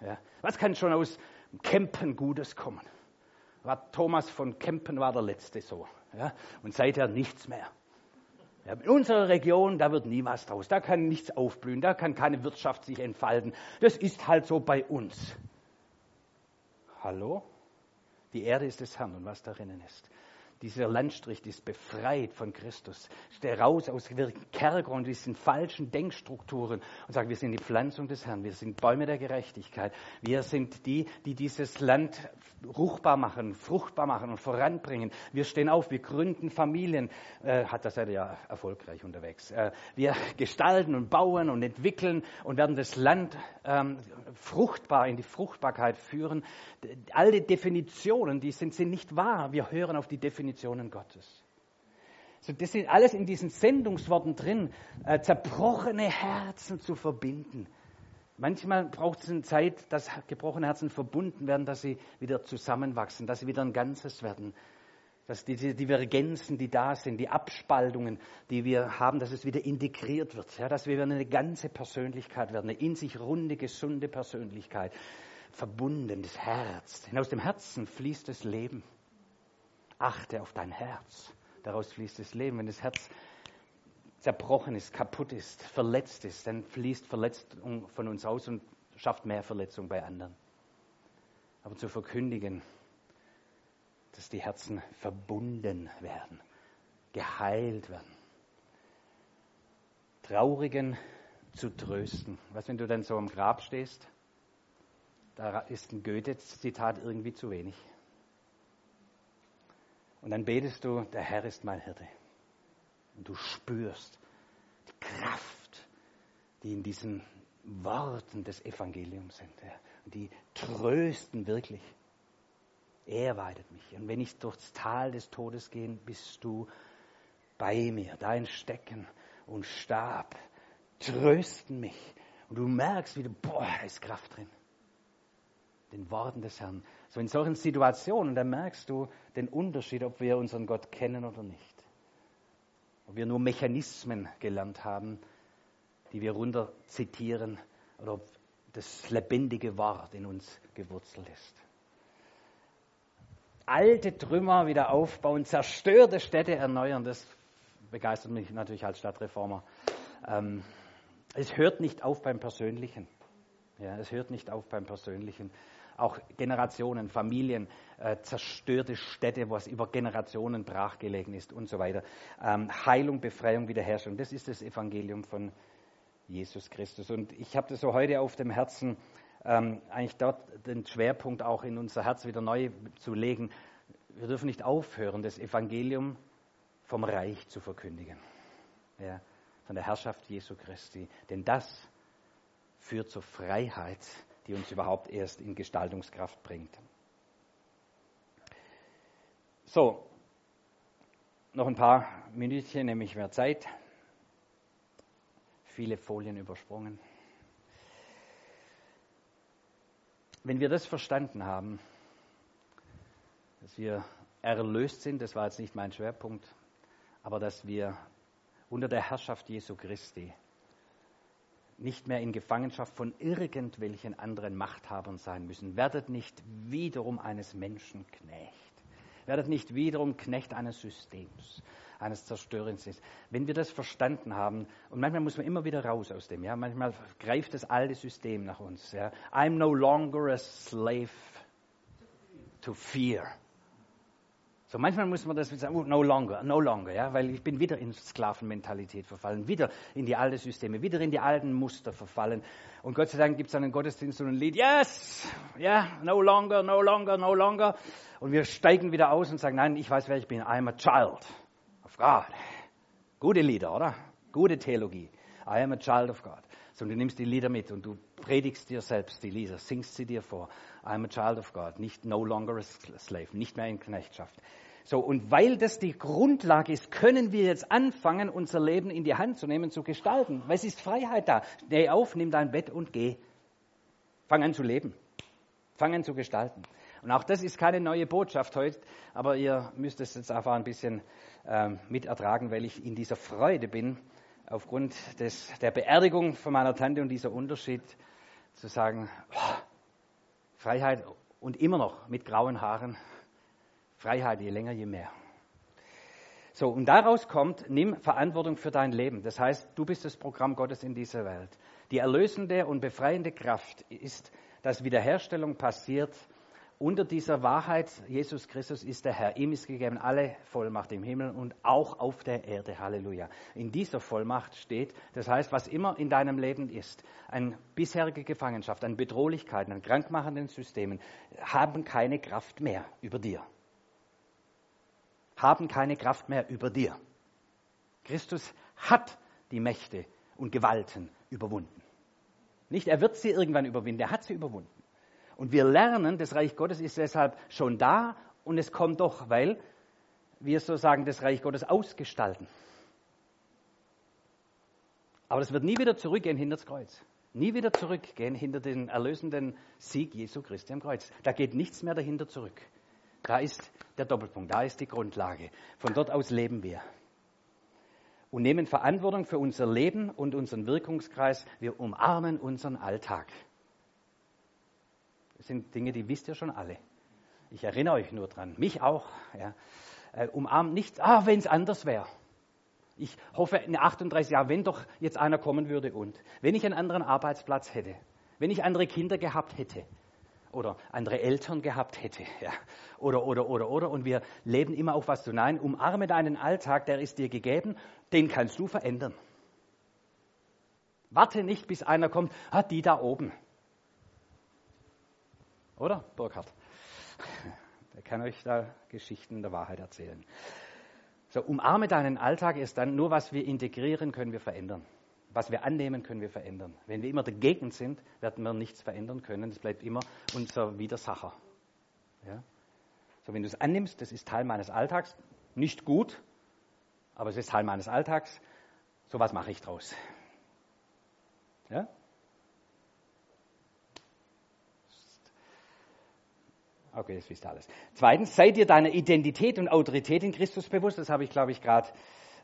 A: Ja. Was kann schon aus Kempen Gutes kommen? War Thomas von Kempen war der Letzte so. Ja. Und seither nichts mehr. Ja, in unserer Region, da wird nie was draus. Da kann nichts aufblühen, da kann keine Wirtschaft sich entfalten. Das ist halt so bei uns. Hallo? Die Erde ist des Herrn und was darin ist. Dieser Landstrich ist befreit von Christus. Steh raus aus dem Kerker und diesen falschen Denkstrukturen und sag, wir sind die Pflanzung des Herrn, wir sind Bäume der Gerechtigkeit. Wir sind die, die dieses Land ruchbar machen, fruchtbar machen und voranbringen. Wir stehen auf, wir gründen Familien. Äh, hat das ja erfolgreich unterwegs. Äh, wir gestalten und bauen und entwickeln und werden das Land ähm, fruchtbar in die Fruchtbarkeit führen. Alle Definitionen, die sind, sind nicht wahr. Wir hören auf die Definitionen Definitionen Gottes. So, das sind alles in diesen Sendungsworten drin, äh, zerbrochene Herzen zu verbinden. Manchmal braucht es eine Zeit, dass gebrochene Herzen verbunden werden, dass sie wieder zusammenwachsen, dass sie wieder ein Ganzes werden. Dass diese Divergenzen, die da sind, die Abspaltungen, die wir haben, dass es wieder integriert wird. Ja, dass wir eine ganze Persönlichkeit werden, eine in sich runde, gesunde Persönlichkeit. Verbundenes Herz. Denn aus dem Herzen fließt das Leben. Achte auf dein Herz. Daraus fließt das Leben. Wenn das Herz zerbrochen ist, kaputt ist, verletzt ist, dann fließt Verletzung von uns aus und schafft mehr Verletzung bei anderen. Aber zu verkündigen, dass die Herzen verbunden werden, geheilt werden. Traurigen zu trösten. Was, wenn du dann so am Grab stehst? Da ist ein Goethe-Zitat irgendwie zu wenig. Und dann betest du, der Herr ist mein Hirte. Und du spürst die Kraft, die in diesen Worten des Evangeliums sind. Ja. Und die trösten wirklich. Er weidet mich. Und wenn ich durchs Tal des Todes gehe, bist du bei mir. Dein Stecken und Stab trösten mich. Und du merkst wieder, boah, da ist Kraft drin. Den Worten des Herrn. So in solchen Situationen, da merkst du den Unterschied, ob wir unseren Gott kennen oder nicht. Ob wir nur Mechanismen gelernt haben, die wir runter zitieren, oder ob das lebendige Wort in uns gewurzelt ist. Alte Trümmer wieder aufbauen, zerstörte Städte erneuern, das begeistert mich natürlich als Stadtreformer. Ähm, es hört nicht auf beim Persönlichen. Ja, es hört nicht auf beim Persönlichen auch Generationen, Familien, äh, zerstörte Städte, wo es über Generationen brachgelegen ist und so weiter. Ähm, Heilung, Befreiung, Wiederherstellung. Das ist das Evangelium von Jesus Christus. Und ich habe das so heute auf dem Herzen, ähm, eigentlich dort den Schwerpunkt auch in unser Herz wieder neu zu legen. Wir dürfen nicht aufhören, das Evangelium vom Reich zu verkündigen. Ja, von der Herrschaft Jesu Christi. Denn das führt zur Freiheit, die uns überhaupt erst in Gestaltungskraft bringt. So, noch ein paar Minütchen, nämlich mehr Zeit. Viele Folien übersprungen. Wenn wir das verstanden haben, dass wir erlöst sind, das war jetzt nicht mein Schwerpunkt, aber dass wir unter der Herrschaft Jesu Christi nicht mehr in Gefangenschaft von irgendwelchen anderen Machthabern sein müssen. Werdet nicht wiederum eines Menschen Knecht. Werdet nicht wiederum Knecht eines Systems, eines Zerstörens. Wenn wir das verstanden haben, und manchmal muss man immer wieder raus aus dem, ja, manchmal greift das alte System nach uns. Ja. I'm no longer a slave to fear. So manchmal muss man das sagen, oh, no longer, no longer, ja, weil ich bin wieder in Sklavenmentalität verfallen, wieder in die alten Systeme, wieder in die alten Muster verfallen. Und Gott sei Dank gibt es einen Gottesdienst und ein Lied, yes, yeah, no longer, no longer, no longer. Und wir steigen wieder aus und sagen, nein, ich weiß, wer ich bin, I'm a child of God. Gute Lieder, oder? Gute Theologie. I am a child of God. Und du nimmst die Lieder mit und du predigst dir selbst die Lieder, singst sie dir vor. I am a child of God, nicht no longer a slave, nicht mehr in Knechtschaft. So, und weil das die Grundlage ist, können wir jetzt anfangen, unser Leben in die Hand zu nehmen, zu gestalten. Weil es ist Freiheit da. Steh auf, nimm dein Bett und geh. Fang an zu leben. Fang an zu gestalten. Und auch das ist keine neue Botschaft heute, aber ihr müsst es jetzt einfach ein bisschen ähm, mit ertragen, weil ich in dieser Freude bin, aufgrund des, der Beerdigung von meiner Tante und dieser Unterschied zu sagen, oh, Freiheit und immer noch mit grauen Haaren Freiheit, je länger, je mehr. So, und daraus kommt, nimm Verantwortung für dein Leben. Das heißt, du bist das Programm Gottes in dieser Welt. Die erlösende und befreiende Kraft ist, dass Wiederherstellung passiert unter dieser Wahrheit, Jesus Christus ist der Herr. Ihm ist gegeben alle Vollmacht im Himmel und auch auf der Erde. Halleluja. In dieser Vollmacht steht, das heißt, was immer in deinem Leben ist, eine bisherige Gefangenschaft, an Bedrohlichkeiten, an krankmachenden Systemen, haben keine Kraft mehr über dir haben keine Kraft mehr über dir. Christus hat die Mächte und Gewalten überwunden. Nicht, er wird sie irgendwann überwinden, er hat sie überwunden. Und wir lernen, das Reich Gottes ist deshalb schon da und es kommt doch, weil wir so sagen, das Reich Gottes ausgestalten. Aber das wird nie wieder zurückgehen hinter das Kreuz. Nie wieder zurückgehen hinter den erlösenden Sieg Jesu Christi am Kreuz. Da geht nichts mehr dahinter zurück. Da ist der Doppelpunkt, da ist die Grundlage. Von dort aus leben wir. Und nehmen Verantwortung für unser Leben und unseren Wirkungskreis. Wir umarmen unseren Alltag. Das sind Dinge, die wisst ihr schon alle. Ich erinnere euch nur dran, mich auch. Ja. Äh, umarmt nichts, ah, wenn es anders wäre. Ich hoffe, in 38 Jahren, wenn doch jetzt einer kommen würde und, wenn ich einen anderen Arbeitsplatz hätte, wenn ich andere Kinder gehabt hätte, oder andere Eltern gehabt hätte. Ja. Oder, oder, oder, oder. Und wir leben immer auf was zu. Nein, umarme deinen Alltag, der ist dir gegeben, den kannst du verändern. Warte nicht, bis einer kommt, hat die da oben. Oder, Burkhard? Der kann euch da Geschichten der Wahrheit erzählen. So, umarme deinen Alltag ist dann nur, was wir integrieren, können wir verändern was wir annehmen, können wir verändern. Wenn wir immer dagegen sind, werden wir nichts verändern können. Das bleibt immer unser Widersacher. Ja? So, wenn du es annimmst, das ist Teil meines Alltags, nicht gut, aber es ist Teil meines Alltags, so was mache ich draus. Ja? Okay, das wisst ihr alles. Zweitens, seid ihr deiner Identität und Autorität in Christus bewusst. Das habe ich, glaube ich, gerade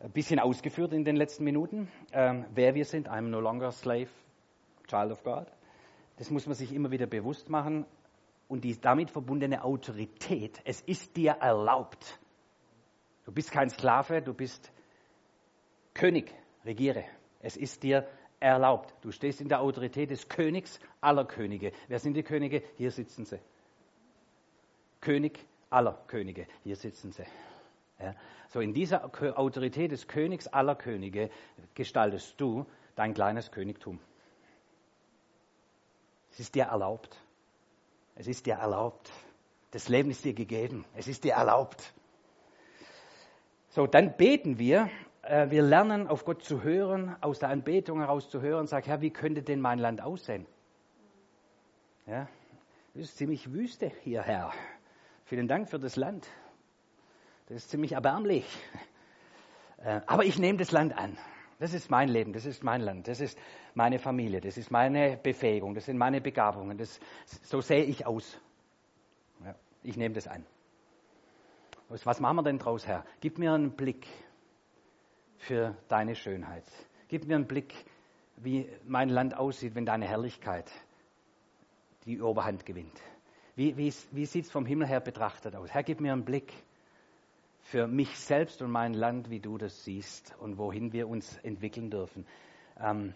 A: ein bisschen ausgeführt in den letzten Minuten, ähm, wer wir sind. I'm no longer slave, child of God. Das muss man sich immer wieder bewusst machen. Und die damit verbundene Autorität, es ist dir erlaubt. Du bist kein Sklave, du bist König, regiere. Es ist dir erlaubt. Du stehst in der Autorität des Königs aller Könige. Wer sind die Könige? Hier sitzen sie. König aller Könige. Hier sitzen sie. Ja. So in dieser Autorität des Königs aller Könige gestaltest du dein kleines Königtum. Es ist dir erlaubt. Es ist dir erlaubt. Das Leben ist dir gegeben. Es ist dir erlaubt. So, dann beten wir. Äh, wir lernen auf Gott zu hören, aus der Anbetung heraus zu hören. Sag, Herr, wie könnte denn mein Land aussehen? Ja, das ist ziemlich Wüste hier, Herr. Vielen Dank für das Land. Das ist ziemlich erbärmlich. Äh, aber ich nehme das Land an. Das ist mein Leben, das ist mein Land, das ist meine Familie, das ist meine Befähigung, das sind meine Begabungen. Das, so sehe ich aus. Ja, ich nehme das an. Was machen wir denn draus, Herr? Gib mir einen Blick für deine Schönheit. Gib mir einen Blick, wie mein Land aussieht, wenn deine Herrlichkeit die Oberhand gewinnt. Wie, wie, wie sieht es vom Himmel her betrachtet aus? Herr, gib mir einen Blick für mich selbst und mein Land, wie du das siehst und wohin wir uns entwickeln dürfen. Ähm,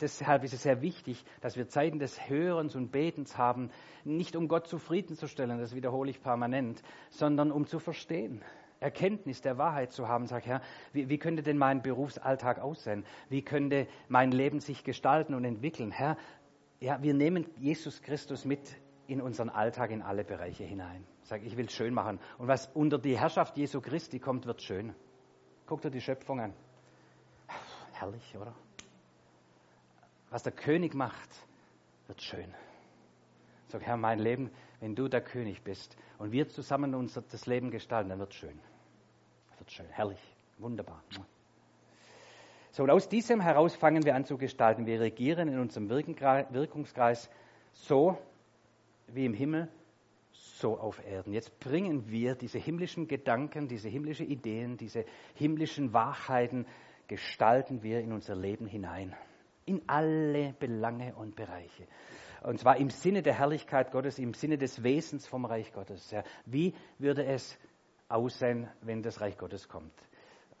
A: deshalb ist es sehr wichtig, dass wir Zeiten des Hörens und Betens haben, nicht um Gott zufriedenzustellen, das wiederhole ich permanent, sondern um zu verstehen. Erkenntnis der Wahrheit zu haben, sag Herr, wie, wie könnte denn mein Berufsalltag aussehen? Wie könnte mein Leben sich gestalten und entwickeln? Herr, ja, wir nehmen Jesus Christus mit in unseren Alltag, in alle Bereiche hinein. Sag, ich will es schön machen. Und was unter die Herrschaft Jesu Christi kommt, wird schön. Guck dir die Schöpfung an. Herrlich, oder? Was der König macht, wird schön. Sag, Herr, mein Leben, wenn du der König bist und wir zusammen unser das Leben gestalten, dann wird es schön. Wird schön, herrlich, wunderbar. So, und aus diesem heraus fangen wir an zu gestalten. Wir regieren in unserem Wirkungskreis so wie im Himmel, so auf Erden. Jetzt bringen wir diese himmlischen Gedanken, diese himmlischen Ideen, diese himmlischen Wahrheiten, gestalten wir in unser Leben hinein. In alle Belange und Bereiche. Und zwar im Sinne der Herrlichkeit Gottes, im Sinne des Wesens vom Reich Gottes. Ja. Wie würde es aussehen, wenn das Reich Gottes kommt?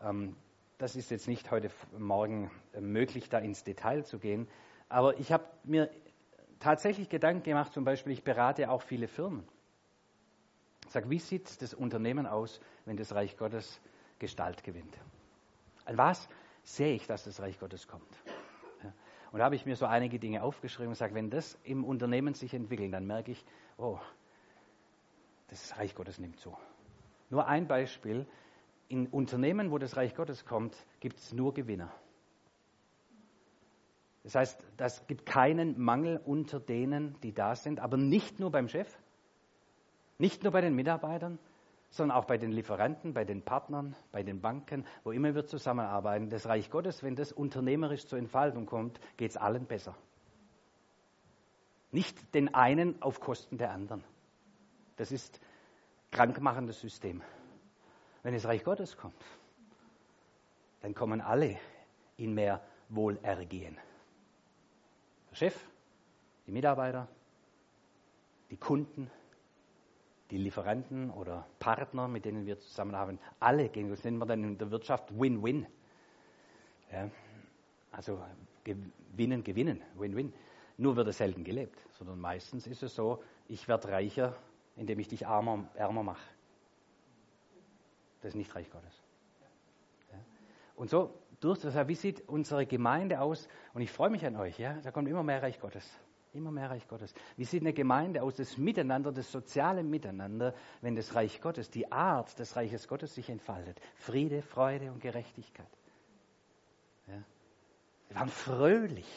A: Ähm, das ist jetzt nicht heute Morgen möglich, da ins Detail zu gehen. Aber ich habe mir tatsächlich Gedanken gemacht, zum Beispiel, ich berate auch viele Firmen. Ich sage, wie sieht das Unternehmen aus, wenn das Reich Gottes Gestalt gewinnt? An was sehe ich, dass das Reich Gottes kommt? Und da habe ich mir so einige Dinge aufgeschrieben und sage, wenn das im Unternehmen sich entwickelt, dann merke ich, oh, das Reich Gottes nimmt zu. Nur ein Beispiel. In Unternehmen, wo das Reich Gottes kommt, gibt es nur Gewinner. Das heißt, es gibt keinen Mangel unter denen, die da sind, aber nicht nur beim Chef, nicht nur bei den Mitarbeitern, sondern auch bei den Lieferanten, bei den Partnern, bei den Banken, wo immer wir zusammenarbeiten. Das Reich Gottes, wenn das unternehmerisch zur Entfaltung kommt, geht es allen besser. Nicht den einen auf Kosten der anderen. Das ist krankmachendes System. Wenn das Reich Gottes kommt, dann kommen alle in mehr Wohlergehen. Der Chef, die Mitarbeiter, die Kunden, die Lieferanten oder Partner, mit denen wir zusammenarbeiten, alle gehen, das nennen wir dann in der Wirtschaft Win-Win. Ja, also gewinnen, gewinnen, Win-Win. Nur wird es selten gelebt, sondern meistens ist es so, ich werde reicher, indem ich dich armer, ärmer mache. Das ist nicht Reich Gottes. Ja. Und so, durch das, wie sieht unsere Gemeinde aus? Und ich freue mich an euch, ja, da kommt immer mehr Reich Gottes. Immer mehr Reich Gottes. Wie sieht eine Gemeinde aus? Das Miteinander, das soziale Miteinander, wenn das Reich Gottes, die Art des Reiches Gottes sich entfaltet. Friede, Freude und Gerechtigkeit. Ja. Sie waren fröhlich.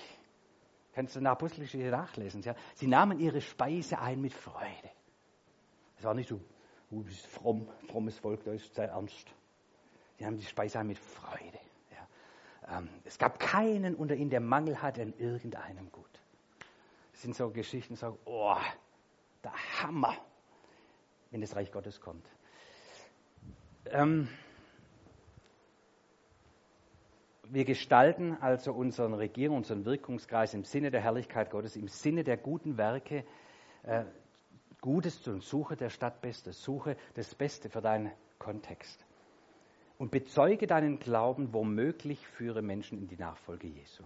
A: Kannst du in der Apostelgeschichte nachlesen. Ja. Sie nahmen ihre Speise ein mit Freude. Es war nicht so, uh, du bist fromm, frommes Volk, da ist sehr ernst. Sie haben die Speise ein mit Freude. Ähm, es gab keinen unter ihnen, der Mangel hatte an irgendeinem Gut sind so Geschichten, so, oh, der Hammer, wenn das Reich Gottes kommt. Ähm, wir gestalten also unseren Regierung, unseren Wirkungskreis im Sinne der Herrlichkeit Gottes, im Sinne der guten Werke, äh, Gutes und Suche der Stadt Bestes, Suche das Beste für deinen Kontext. Und bezeuge deinen Glauben, womöglich führe Menschen in die Nachfolge Jesu.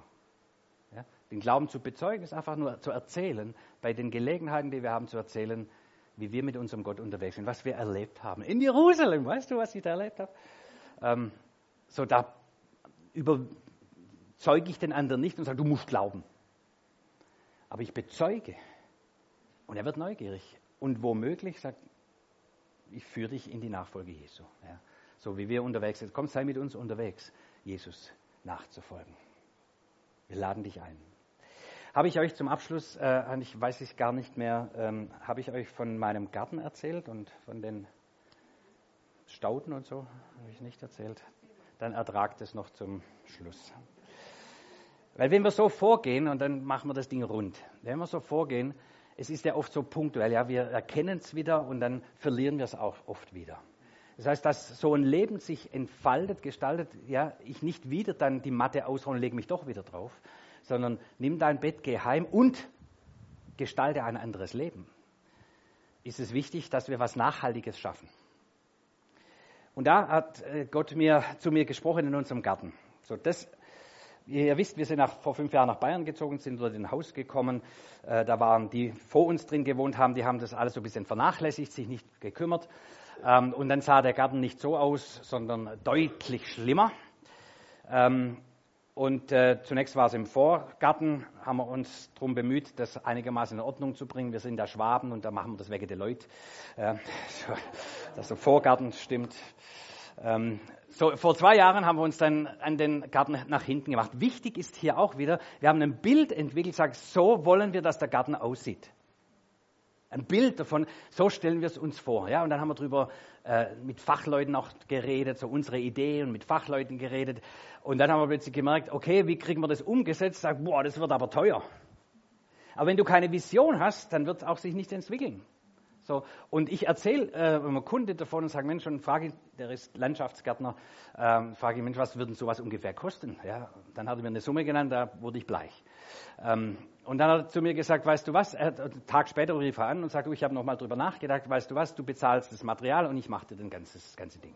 A: Ja? Den Glauben zu bezeugen ist einfach nur zu erzählen, bei den Gelegenheiten, die wir haben, zu erzählen, wie wir mit unserem Gott unterwegs sind, was wir erlebt haben. In Jerusalem, weißt du, was ich da erlebt habe? Ähm, so, da überzeuge ich den anderen nicht und sage, du musst glauben. Aber ich bezeuge. Und er wird neugierig. Und womöglich sagt, ich führe dich in die Nachfolge Jesu. Ja. So wie wir unterwegs sind. Komm, sei mit uns unterwegs, Jesus nachzufolgen. Wir laden dich ein. Habe ich euch zum Abschluss, äh, ich weiß ich gar nicht mehr, ähm, habe ich euch von meinem Garten erzählt und von den Stauden und so? Habe ich nicht erzählt? Dann ertragt es noch zum Schluss. Weil wenn wir so vorgehen, und dann machen wir das Ding rund, wenn wir so vorgehen, es ist ja oft so punktuell, ja, wir erkennen es wieder und dann verlieren wir es auch oft wieder. Das heißt, dass so ein Leben sich entfaltet, gestaltet, ja, ich nicht wieder dann die Matte ausrollen lege mich doch wieder drauf, sondern nimm dein Bett, geh heim und gestalte ein anderes Leben. Ist es wichtig, dass wir was Nachhaltiges schaffen. Und da hat äh, Gott mir, zu mir gesprochen in unserem Garten. So, das, ihr wisst, wir sind nach, vor fünf Jahren nach Bayern gezogen, sind dort in ein Haus gekommen. Äh, da waren die vor uns drin gewohnt haben, die haben das alles so ein bisschen vernachlässigt, sich nicht gekümmert. Ähm, und dann sah der Garten nicht so aus, sondern deutlich schlimmer. Ähm, und äh, zunächst war es im Vorgarten, haben wir uns darum bemüht, das einigermaßen in Ordnung zu bringen. Wir sind da Schwaben und da machen wir das wegen der Leute, äh, *laughs* so, dass der Vorgarten stimmt. Ähm, so, vor zwei Jahren haben wir uns dann an den Garten nach hinten gemacht. Wichtig ist hier auch wieder, wir haben ein Bild entwickelt, sagt, so wollen wir, dass der Garten aussieht ein Bild davon, so stellen wir es uns vor. Ja? Und dann haben wir darüber äh, mit Fachleuten auch geredet, so unsere Ideen mit Fachleuten geredet. Und dann haben wir plötzlich gemerkt, okay, wie kriegen wir das umgesetzt? Sag, boah, das wird aber teuer. Aber wenn du keine Vision hast, dann wird es auch sich nicht entwickeln. So, und ich erzähle äh, einem Kunde davon und sage, Mensch, und frage, der ist Landschaftsgärtner, ähm, frage ich, Mensch, was würde sowas ungefähr kosten? Ja, dann hat er mir eine Summe genannt, da wurde ich bleich. Ähm, und dann hat er zu mir gesagt, weißt du was, er, einen Tag später rief er an und sagte, ich habe nochmal drüber nachgedacht, weißt du was, du bezahlst das Material und ich mache dir das ganze Ding.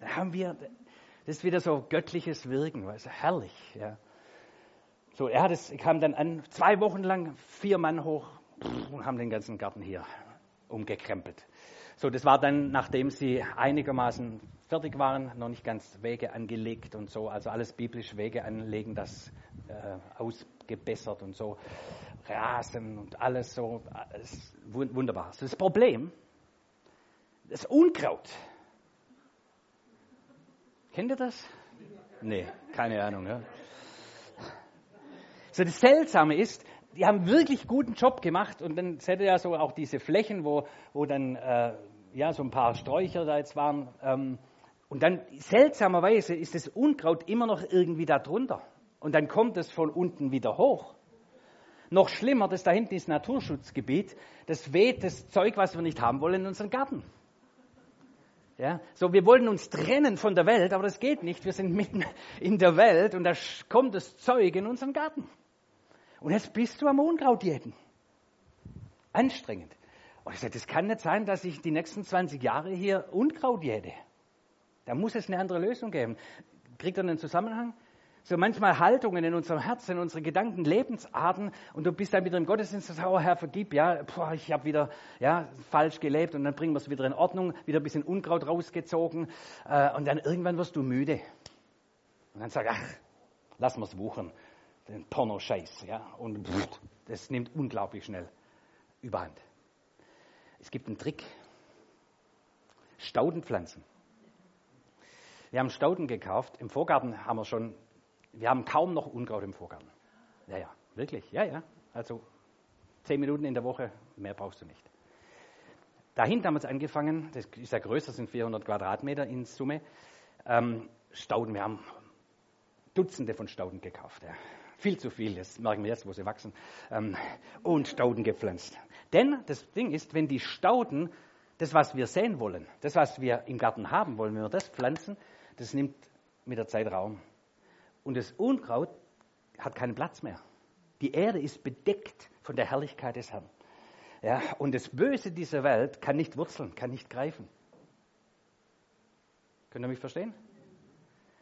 A: Da haben wir, das ist wieder so göttliches Wirken, weißt du, herrlich. Ja. So, er hat es, kam dann an, zwei Wochen lang, vier Mann hoch, und haben den ganzen Garten hier umgekrempelt. So, das war dann, nachdem sie einigermaßen fertig waren, noch nicht ganz Wege angelegt und so, also alles biblisch Wege anlegen, das äh, ausgebessert und so, Rasen und alles so, alles wunderbar. Das Problem, das Unkraut. Kennt ihr das? Nee, keine Ahnung. Ja. So, das Seltsame ist, die haben wirklich guten Job gemacht und dann ihr ja so auch diese Flächen, wo, wo dann äh, ja, so ein paar Sträucher da jetzt waren. Ähm, und dann seltsamerweise ist das Unkraut immer noch irgendwie da drunter. Und dann kommt es von unten wieder hoch. Noch schlimmer, das da hinten ist Naturschutzgebiet. Das weht das Zeug, was wir nicht haben wollen, in unseren Garten. Ja, so wir wollen uns trennen von der Welt, aber das geht nicht. Wir sind mitten in der Welt und da kommt das Zeug in unseren Garten. Und jetzt bist du am Unkraut jäten. Anstrengend. Und ich sage, das kann nicht sein, dass ich die nächsten 20 Jahre hier Unkraut jäte. Da muss es eine andere Lösung geben. Kriegt er einen Zusammenhang? So manchmal Haltungen in unserem Herzen, in unseren Gedanken, Lebensarten und du bist dann wieder im Gottesdienst und sagst, oh Herr, vergib, ja, boah, ich habe wieder ja, falsch gelebt und dann bringen wir es wieder in Ordnung, wieder ein bisschen Unkraut rausgezogen äh, und dann irgendwann wirst du müde. Und dann du, ach, lass wir es wuchern den Porno-Scheiß. Ja? Und pff, das nimmt unglaublich schnell überhand. Es gibt einen Trick. Staudenpflanzen. Wir haben Stauden gekauft. Im Vorgarten haben wir schon, wir haben kaum noch Unkraut im Vorgarten. Ja, ja, wirklich. Ja, ja. Also zehn Minuten in der Woche, mehr brauchst du nicht. Dahinter haben wir es angefangen, das ist ja größer, sind 400 Quadratmeter in Summe. Ähm, Stauden, wir haben Dutzende von Stauden gekauft. Ja. Viel zu viel, das merken wir jetzt, wo sie wachsen. Ähm, und Stauden gepflanzt. Denn das Ding ist, wenn die Stauden, das, was wir sehen wollen, das, was wir im Garten haben wollen, wenn wir das pflanzen, das nimmt mit der Zeit Raum. Und das Unkraut hat keinen Platz mehr. Die Erde ist bedeckt von der Herrlichkeit des Herrn. Ja, und das Böse dieser Welt kann nicht wurzeln, kann nicht greifen. Könnt ihr mich verstehen?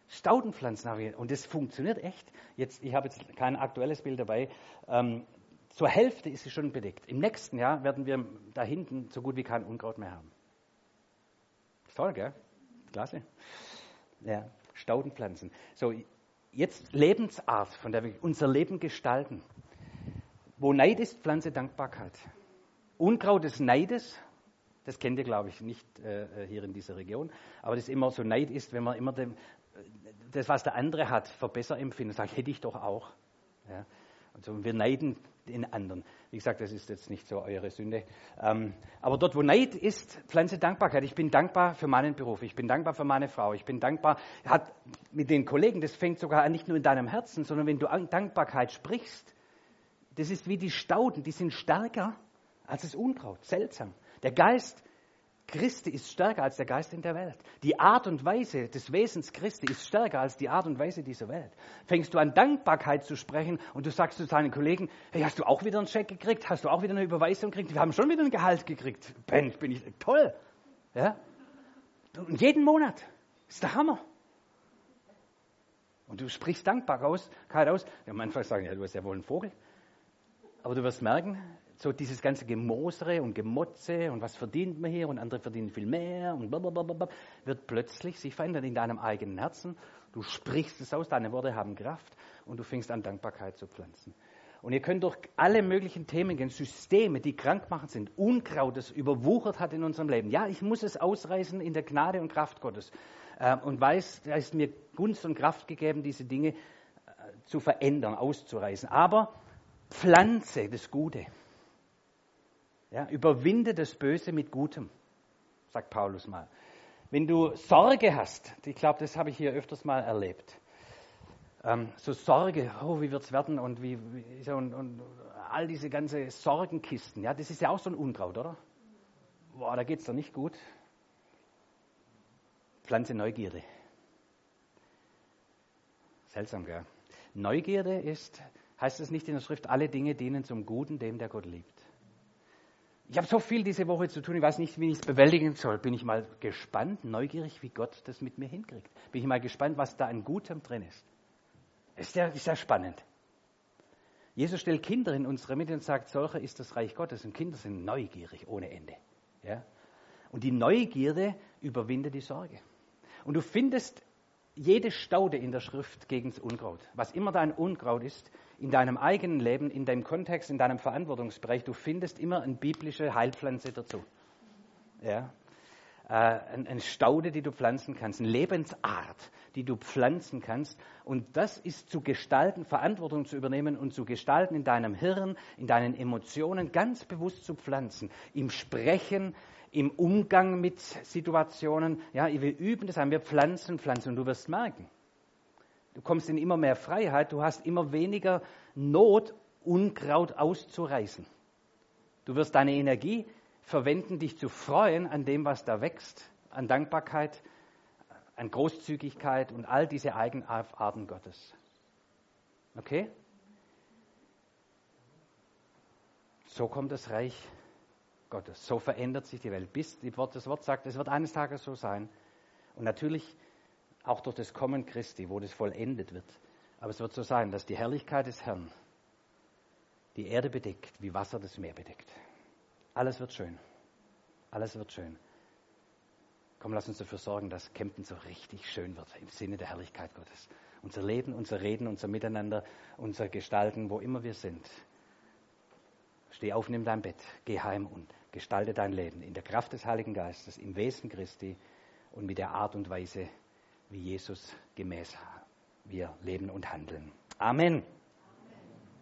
A: Staudenpflanzen habe ich. Und das funktioniert echt. Jetzt, ich habe jetzt kein aktuelles Bild dabei. Ähm, zur Hälfte ist sie schon bedeckt. Im nächsten Jahr werden wir da hinten so gut wie kein Unkraut mehr haben. Toll, gell? Klasse. Ja, Staudenpflanzen. So, jetzt Lebensart, von der wir unser Leben gestalten. Wo Neid ist, pflanze Dankbarkeit. Unkraut des Neides Das kennt ihr, glaube ich, nicht äh, hier in dieser Region. Aber das immer so Neid ist, wenn man immer dem, das, was der andere hat, für besser empfindet. Sagt, hätte ich doch auch. Ja. Also wir neiden den anderen. Wie gesagt, das ist jetzt nicht so eure Sünde. Ähm, aber dort, wo Neid ist, pflanze Dankbarkeit. Ich bin dankbar für meinen Beruf. Ich bin dankbar für meine Frau. Ich bin dankbar hat mit den Kollegen. Das fängt sogar an, nicht nur in deinem Herzen, sondern wenn du an Dankbarkeit sprichst. Das ist wie die Stauden. Die sind stärker als das Unkraut. Seltsam. Der Geist Christi ist stärker als der Geist in der Welt. Die Art und Weise des Wesens Christi ist stärker als die Art und Weise dieser Welt. Fängst du an Dankbarkeit zu sprechen und du sagst zu deinen Kollegen, hey, hast du auch wieder einen Check gekriegt? Hast du auch wieder eine Überweisung gekriegt? Wir haben schon wieder ein Gehalt gekriegt. Ben, bin ich toll. Ja? Und jeden Monat. ist der Hammer. Und du sprichst dankbar raus, kalt aus. Ja, am Anfang sagen, ja, du hast ja wohl einen Vogel. Aber du wirst merken, so dieses ganze Gemosere und Gemotze und was verdient man hier und andere verdienen viel mehr und blablabla, wird plötzlich sich verändern in deinem eigenen Herzen. Du sprichst es aus, deine Worte haben Kraft und du fängst an, Dankbarkeit zu pflanzen. Und ihr könnt durch alle möglichen Themen gehen, Systeme, die krankmachend sind, Unkraut, das überwuchert hat in unserem Leben. Ja, ich muss es ausreißen in der Gnade und Kraft Gottes. Äh, und weiß, da ist mir Gunst und Kraft gegeben, diese Dinge äh, zu verändern, auszureißen. Aber pflanze das Gute. Ja, überwinde das Böse mit Gutem, sagt Paulus mal. Wenn du Sorge hast, ich glaube, das habe ich hier öfters mal erlebt, ähm, so Sorge, oh, wie wird es werden und, wie, wie und, und, all diese ganze Sorgenkisten, ja, das ist ja auch so ein Unkraut, oder? Boah, da geht es doch nicht gut. Pflanze Neugierde. Seltsam, gell? Neugierde ist, heißt es nicht in der Schrift, alle Dinge dienen zum Guten, dem der Gott liebt. Ich habe so viel diese Woche zu tun, ich weiß nicht, wie ich es bewältigen soll. Bin ich mal gespannt, neugierig, wie Gott das mit mir hinkriegt. Bin ich mal gespannt, was da an Gutem drin ist. Ist ja, ist ja spannend. Jesus stellt Kinder in unsere Mitte und sagt, solcher ist das Reich Gottes. Und Kinder sind neugierig ohne Ende. Ja? Und die Neugierde überwindet die Sorge. Und du findest jede Staude in der Schrift gegen das Unkraut. Was immer dein Unkraut ist, in deinem eigenen Leben, in deinem Kontext, in deinem Verantwortungsbereich, du findest immer eine biblische Heilpflanze dazu. Ja? Äh, eine Staude, die du pflanzen kannst, eine Lebensart, die du pflanzen kannst. Und das ist zu gestalten, Verantwortung zu übernehmen und zu gestalten in deinem Hirn, in deinen Emotionen, ganz bewusst zu pflanzen. Im Sprechen, im Umgang mit Situationen. Ja, wir üben das an, wir pflanzen, pflanzen und du wirst merken. Du kommst in immer mehr Freiheit, du hast immer weniger Not, Unkraut auszureißen. Du wirst deine Energie verwenden, dich zu freuen an dem, was da wächst, an Dankbarkeit, an Großzügigkeit und all diese Eigenarten Gottes. Okay? So kommt das Reich Gottes. So verändert sich die Welt. Bis das Wort sagt, es wird eines Tages so sein. Und natürlich auch durch das Kommen Christi, wo das vollendet wird. Aber es wird so sein, dass die Herrlichkeit des Herrn die Erde bedeckt, wie Wasser das Meer bedeckt. Alles wird schön. Alles wird schön. Komm, lass uns dafür sorgen, dass Kempten so richtig schön wird im Sinne der Herrlichkeit Gottes. Unser Leben, unser Reden, unser Miteinander, unser Gestalten, wo immer wir sind. Steh auf, nimm dein Bett, geh heim und gestalte dein Leben in der Kraft des Heiligen Geistes, im Wesen Christi und mit der Art und Weise, wie Jesus gemäß wir leben und handeln. Amen.